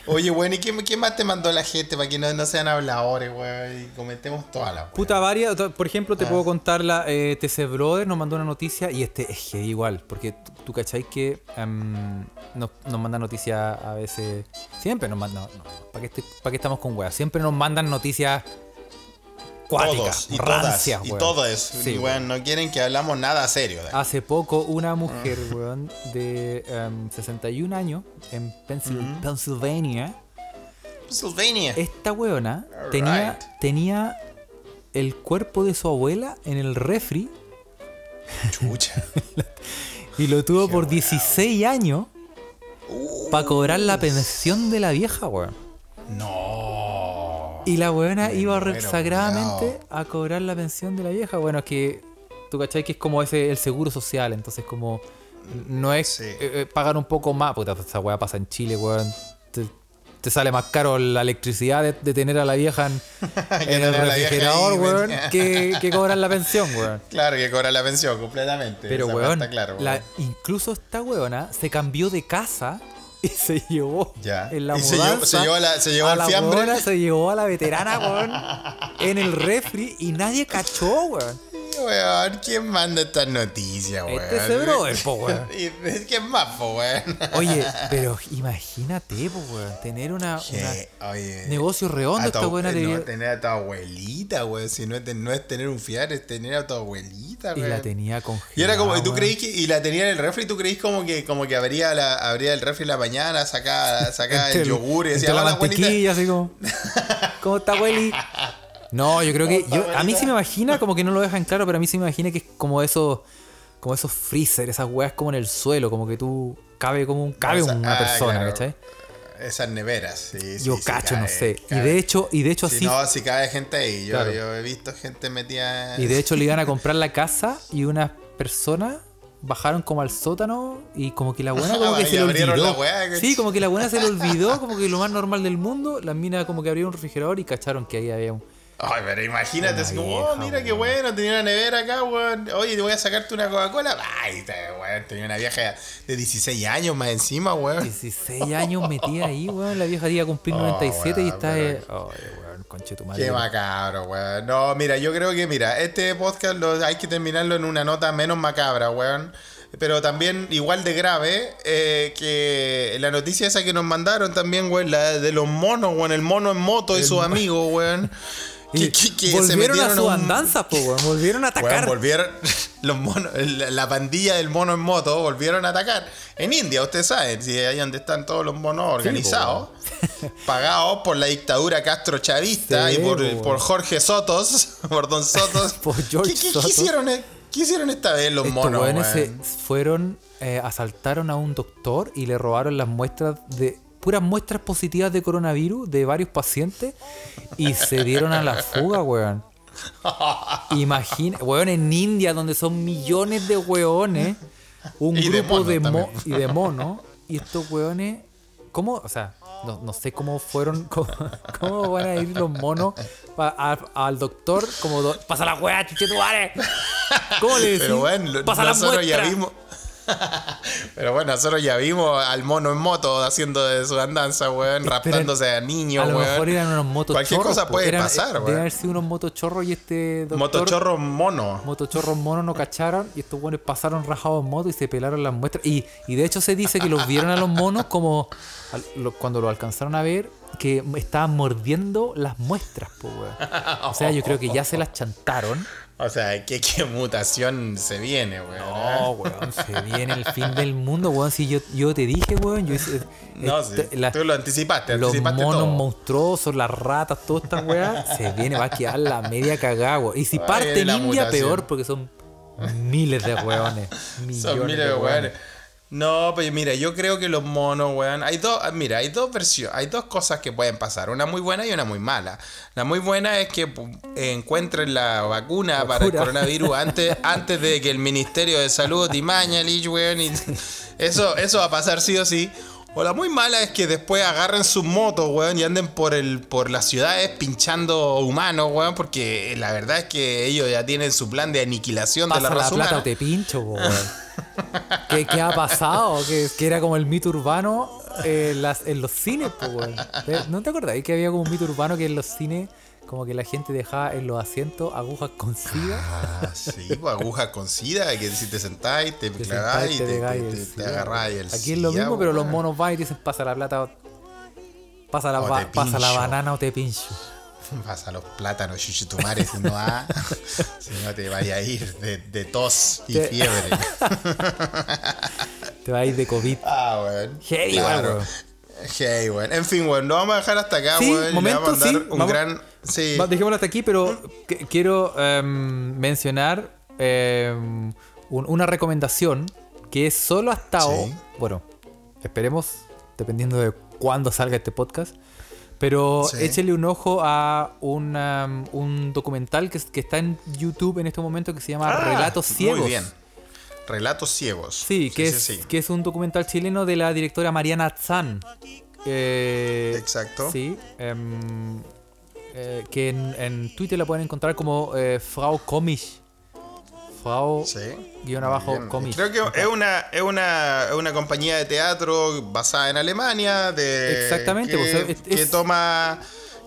Oye, weón, ¿y qué, qué más te mandó la gente para que no, no sean habladores, weón? Y comentemos todas las. Puta varias, por ejemplo, te Ah. puedo contar la eh, TC Brother nos mandó una noticia y este es heavy igual, porque tú, cacháis que em, nos, nos mandan noticias a veces, siempre nos mandan, no, ¿para qué, pa' estamos con weas? Siempre nos mandan noticias cuáticas, Todos, y todas, rancias, y weón. todos. Sí, weón, no quieren que hablamos nada serio. de- Hace poco una mujer, weón, de em, 61 años en Pensil- Pennsylvania, Pennsylvania. esta weona tenía, tenía el cuerpo de su abuela en el refri Chucha. *laughs* y lo tuvo Qué por weá. 16 años para cobrar la pensión de la vieja, weón. No. Y la Me iba muero, sagradamente a cobrar la pensión de la vieja. Bueno, es que tú cachai que es como ese el seguro social, entonces como no es Sí. eh, eh, pagar un poco más, puta, esa weá pasa en Chile, weón. Te, te sale más caro la electricidad de, de tener a la vieja en, *laughs* en el refrigerador, ahí, weón, que, *laughs* que cobrar la pensión, weón. Claro que cobra la pensión completamente. Pero, weón, la- weón. incluso esta weona se cambió de casa *laughs* y se llevó Ya. en la Y se llevó- mudanza se llevó a la- se llevó a al la fiambre. se llevó a la veterana, weón, *laughs* en el refri y nadie cachó, weón. Weón, ¿quién manda estas noticias, weón? Este es el brother, po, weón. *laughs* ¿Y ¿Quién más, po, weón? Oye, *laughs* pero imagínate, po, weón, tener una, una. Oye. negocio redondo esta buena no, tener a tu abuelita, weón. Si no es, no es tener un fiar, es tener a tu abuelita, y weón. la tenía congelada. Y era como, y tú weón. creís que, y la tenía en el refri, tú creís como que, como que abría la, abría el refri en la mañana, sacaba, sacaba *laughs* el yogur y decía, la hola abuelita. así como. ¿Cómo está, abueli? No, yo creo que. ¿Cómo está, Yo, a mí sí me imagina, como que no lo dejan claro, pero a mí sí me imagina que es como esos. Como esos freezer, esas weas como en el suelo, como que tú cabe como un cabe Esa- una ah, persona, claro. ¿cachai? Esas neveras, sí, Yo sí, cacho, cae, no sé. Y de hecho, y de hecho Si sí. no, si cae gente ahí. Yo, Claro. yo he visto gente metida. Y de hecho le iban a *laughs* comprar la casa y unas personas bajaron como al sótano y como que la buena como que *laughs* se le olvidó. que- sí, como que la buena se le olvidó, como que lo más normal del mundo. Las minas como que abrieron un refrigerador y cacharon que ahí había un... Ay, pero imagínate, Una así como, oh, mira qué bueno, tenía una nevera acá, weón. Oye, te voy a sacarte una Coca-Cola. Ay, weón, tenía una vieja de 16 años más encima, weón. 16 años metida ahí, weón. La vieja iba a cumplir Oh, 97 y weón, está... pero- eh, Ay, weón, conche tu madre. Qué macabro, weón. No, mira, yo creo que, mira, este podcast lo, hay que terminarlo en una nota menos macabra, weón. Pero también igual de grave eh, que la noticia esa que nos mandaron también, weón, la de los monos, weón, el mono en moto y sus amigos, weón. *laughs* Que- que se volvieron a su un- andanza, po, weón. Volvieron a Weón, atacar. volvieron *laughs* los monos, la, la pandilla del mono en moto volvieron a atacar. En India, ustedes saben, si ahí donde están todos los monos organizados, *laughs* pagados por la dictadura Castro Chavista Sí, y por, po. por Jorge Sotos, *laughs* por Don Sotos. Por George ¿Qué, qué- qué Sotos. hicieron, eh? ¿Qué hicieron esta vez los Estos monos, weones se weón? fueron, eh, asaltaron a un doctor y le robaron las muestras de puras muestras positivas de coronavirus de varios pacientes y se dieron a la fuga, weón. Imagina, weón, en India, donde son millones de weones, un Y de grupo de, monos mo- y de monos, y estos weones, ¿cómo? O sea, no, no sé cómo fueron, *laughs* cómo, cómo van a ir los monos a- al doctor, como, do- pasa la weá, chuchetuare. ¿Cómo le decís? Pero bueno, pasa la nosotros ya vimos. *laughs* Pero bueno, nosotros ya vimos al mono en moto haciendo de su andanza, weón, raptándose a niños, a lo weón. mejor eran unos motochorros. Cualquier cosa puede Eran- pasar, Deben weón. haber sido unos motochorros y este doctor... Motochorro mono. Motochorros monos no cacharon y estos buenos pasaron rajados en moto y se pelaron las muestras. Y, y de hecho se dice que los vieron a los monos como cuando lo alcanzaron a ver que estaban mordiendo las muestras, po, weón. O sea, yo creo que ya se las chantaron. O sea, ¿qué, qué *laughs* mutación se viene, weón. ¿eh? No, weón, se viene el fin del mundo, weón. Si yo, yo te dije, weón, yo hice- No, sí, la- tú lo anticipaste, los anticipaste monos todo. monstruosos, las ratas, todas estas weas, se viene, va a quedar la media cagada, weón. Y si parte en India, mutación. peor, porque son miles de weones. *laughs* Millones Son miles de weones. No, pues mira, yo creo que los monos, weón. Hay dos, mira, hay dos versiones, hay dos cosas que pueden pasar, una muy buena y una muy mala. La muy buena es que encuentren la vacuna para el coronavirus antes, *laughs* antes de que el Ministerio de Salud y Mañalich, weón, y eso, eso va a pasar sí o sí. O la muy mala es que después agarren sus motos, weón, y anden por el, por las ciudades pinchando humanos, weón, porque la verdad es que ellos ya tienen su plan de aniquilación de Pasa la la, raza plata humana. o te pincho, weón. *laughs* *laughs* ¿Qué, qué ha pasado? Que, que era como el mito urbano eh, las, en los cines, po, weón. ¿Te- ¿No te acordás que había como un mito urbano que en los cines como que la gente dejaba en los asientos agujas con sida? Ah, sí, *laughs* pues agujas con sida, que si te sentáis, te Te claváis y te, te- te- te agarráis el Aquí es lo mismo, pero los weón. monos van y dicen pasa la plata, pasa la, O te pasa la banana o te pincho. *laughs* Vas a los plátanos, chuchitumare, si no, ah, *laughs* si no te vaya a ir de, de tos y Te- fiebre. *laughs* Te va a ir de COVID. Ah, weón. Heavy, Claro. Hey, weón. En fin, weón, lo vamos a dejar hasta acá, Sí, weón. momento, vamos a dar sí, un vamos- gran. Sí. Dejémoslo hasta aquí, pero que- quiero em, mencionar em, un- una recomendación que es solo hasta Sí. hoy. Bueno, esperemos, dependiendo de cuándo salga este podcast. Pero Sí. échele un ojo a una- un documental que, es- que está en YouTube en este momento que se llama Ah, Relatos Ciegos. Muy bien. Relatos ciegos. Sí, que, es, que es un documental chileno de la directora Mariana Zan. Eh, Exacto. Sí. em, eh, que en, en Twitter la pueden encontrar como eh, Frau Komisch. Sí. guion abajo. Komisch. Creo que es una, es, una, es una compañía de teatro basada en Alemania. De, Exactamente, Que, pues, es- que es- toma.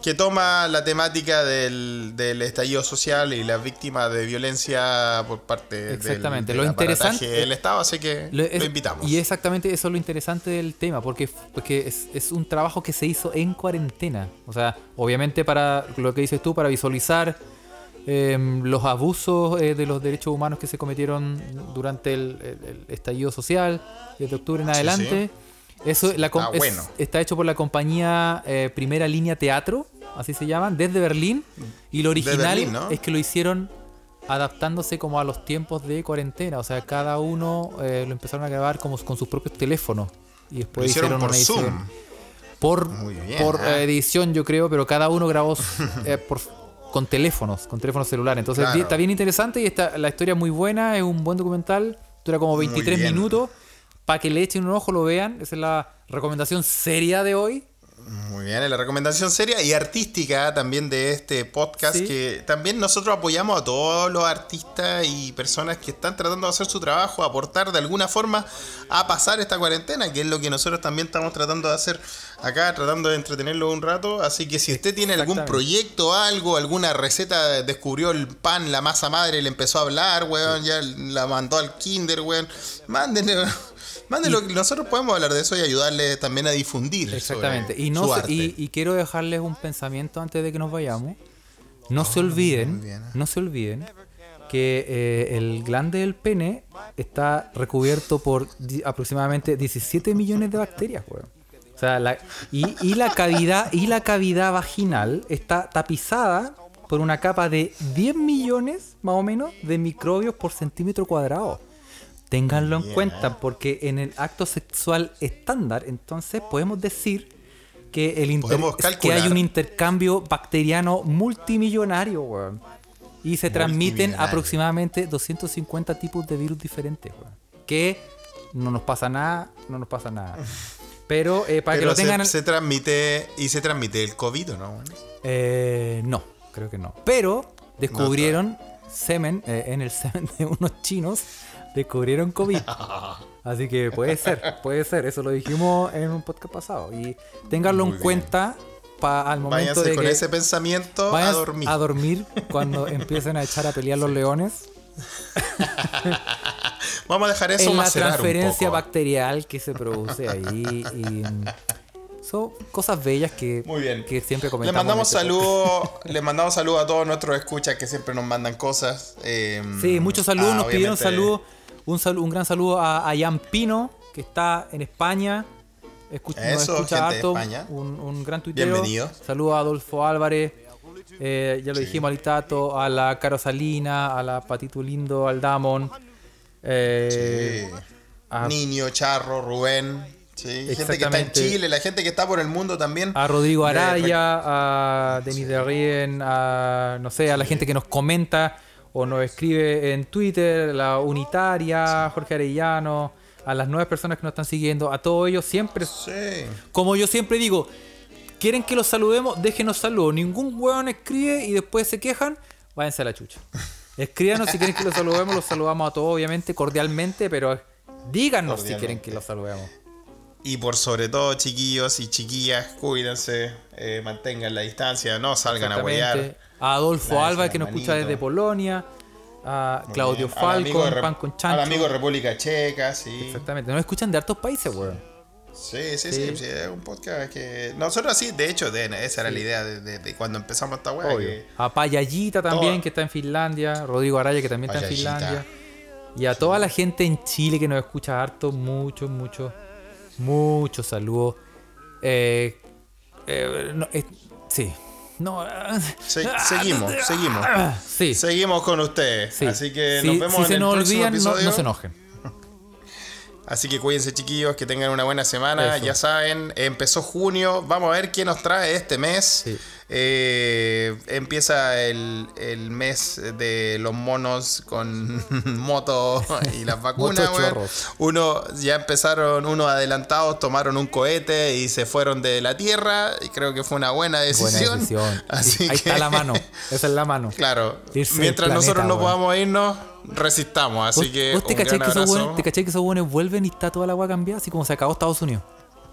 que toma la temática del, del estallido social y las víctimas de violencia por parte Exactamente. del, lo del interesante aparataje del Estado, así que lo, es- invitamos. Y exactamente eso es lo interesante del tema, porque, porque es, es un trabajo que se hizo en cuarentena. O sea, obviamente para lo que dices tú, para visualizar em, los abusos eh, de los derechos humanos que se cometieron durante el, el- el estallido social, desde octubre en Sí, adelante. Eso la Está es- bueno. está hecho por la compañía eh, Primera Línea Teatro, así se llaman, desde Berlín. Y lo original Berlín, ¿no? es que lo hicieron adaptándose como a los tiempos de cuarentena. O sea, cada uno eh, lo empezaron a grabar como con sus propios teléfonos. Y Lo después hicieron por una edición. Zoom. Por, bien, por eh, edición, yo creo, pero cada uno grabó *laughs* eh, por- con teléfonos, con teléfonos celulares. Entonces Claro. está bien interesante y está, la historia es muy buena, es un buen documental, dura como Muy 23 bien. minutos. Para que le echen un ojo, lo vean. Esa es la recomendación seria de hoy. Muy bien, la recomendación seria y artística también de este podcast, Sí. que también nosotros apoyamos a todos los artistas y personas que están tratando de hacer su trabajo, aportar de alguna forma a pasar esta cuarentena, que es lo que nosotros también estamos tratando de hacer acá, tratando de entretenerlo un rato. Así que si usted tiene algún proyecto, algo, alguna receta, descubrió el pan, la masa madre, le empezó a hablar, weón, ya la mandó al kinder, weón, mándenle... *laughs* Mándenlo, nosotros podemos hablar de eso y ayudarle también a difundir. Exactamente. sobre Y, no su arte. y, y quiero dejarles un pensamiento antes de que nos vayamos. No se olviden, bien. no se olviden que eh, el glande del pene está recubierto por di- aproximadamente 17 millones de bacterias, weón. O sea, la- y, y la cavidad y la cavidad vaginal está tapizada por una capa de 10 millones más o menos de microbios por centímetro cuadrado. Ténganlo en cuenta porque en el acto sexual estándar, entonces podemos decir que el inter- que hay un intercambio bacteriano multimillonario, weón. Y se transmiten aproximadamente 250 tipos de virus diferentes, weón. Que no nos pasa nada, no nos pasa nada. *laughs* Pero eh, para Pero que lo tengan... se, se transmite y se transmite el COVID, ¿o ¿no? Eh, no, creo que no. Pero descubrieron semen, eh, en el semen de unos chinos, descubrieron COVID. *laughs* Así que puede ser, puede ser. Eso lo dijimos en un podcast pasado. Y ténganlo Muy en bien. cuenta para al momento Váyanse de con que ese pensamiento a dormir. a dormir cuando empiecen a echar a pelear los leones. *laughs* Vamos a dejar eso en la un transferencia poco. bacterial que se produce ahí. Y son cosas bellas que, Muy bien. que siempre Le comentamos. en mandamos este podcast. saludos, le mandamos saludos a todos nuestros escuchas que siempre nos mandan cosas. eh, Sí, muchos saludos. ah, Nos pidieron obviamente, saludos. Un, salu- un gran saludo a, a Jan Pino, que está en España. Escu- nos Eso, escucha gente de harto, España. Un, un gran tuitero. Bienvenido. Saludos a Adolfo Álvarez. eh, ya lo Sí. dijimos al Tato, a la Caro Salina, a la Patito Lindo, al Damon. Eh, sí. a- Niño, Charro, Rubén. Sí, gente que está en. Chile, la gente que está por el mundo también. a Rodrigo Araya, a Denis de Rien, a no sé, a la gente que nos comenta o nos escribe en Twitter, la Unitaria, Jorge Arellano, a las nuevas personas que nos están siguiendo, a todos ellos siempre, como yo siempre digo, quieren que los saludemos, déjenos saludos. Ningún hueón escribe y después se quejan, váyanse a la chucha. *laughs* Escríbanos si quieren que los saludemos, los saludamos a todos, obviamente, cordialmente, pero díganos si quieren que los saludemos. Y por sobre todo, chiquillos y chiquillas, cuídense, eh, mantengan la distancia, no salgan a huear. A Adolfo Alba, que nos escucha desde Polonia. A Claudio. Al Rep- Pan con Al Chancho. amigo de República Checa, sí. Exactamente. Nos escuchan de hartos países, weón. Sí, sí, Sí. sí, es un podcast que... Nosotros sí, de hecho, de- esa era la idea de, de- de cuando empezamos esta que- A Payallita también, Todo. que está en Finlandia. Rodrigo Araya, que también está en. Finlandia. Y a toda la gente en Chile que nos escucha harto, muchos, muchos, muchos saludos. Eh, eh, no, eh, sí. No, Se- *laughs* seguimos, seguimos. sí. Seguimos con ustedes. sí. Así que nos vemos si en se el nos próximo olvidan, no, episodio. no se enojen. Así que cuídense chiquillos, que tengan una buena semana. Eso. Ya saben, empezó junio. Vamos a ver qué nos trae este mes. Sí. Eh, empieza el, el mes de los monos con *laughs* moto y las vacunas. Uno ya empezaron, unos adelantados tomaron un cohete y se fueron de la tierra. Y creo que fue una buena Buena decisión. decisión. *laughs* Así Ahí que- está la mano. Esa es la mano. Claro, Irse mientras planeta, nosotros no podamos irnos, resistamos. Así ¿Vos, que vos te cachai que esos buenos vuelven y está toda la agua cambiada? Así como se acabó Estados Unidos.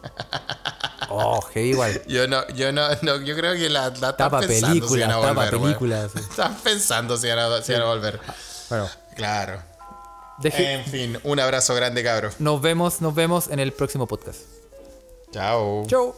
*laughs* Oh, heavy igual. *laughs* Yo no, yo no, no, yo creo que la, la Tapa si películas, a tapa películas. *laughs* sí. Están pensando si van a, si van a volver. Bueno, Claro. deje- En fin, un abrazo grande, cabro. nos vemos, nos vemos en el próximo podcast. Chao. Chau.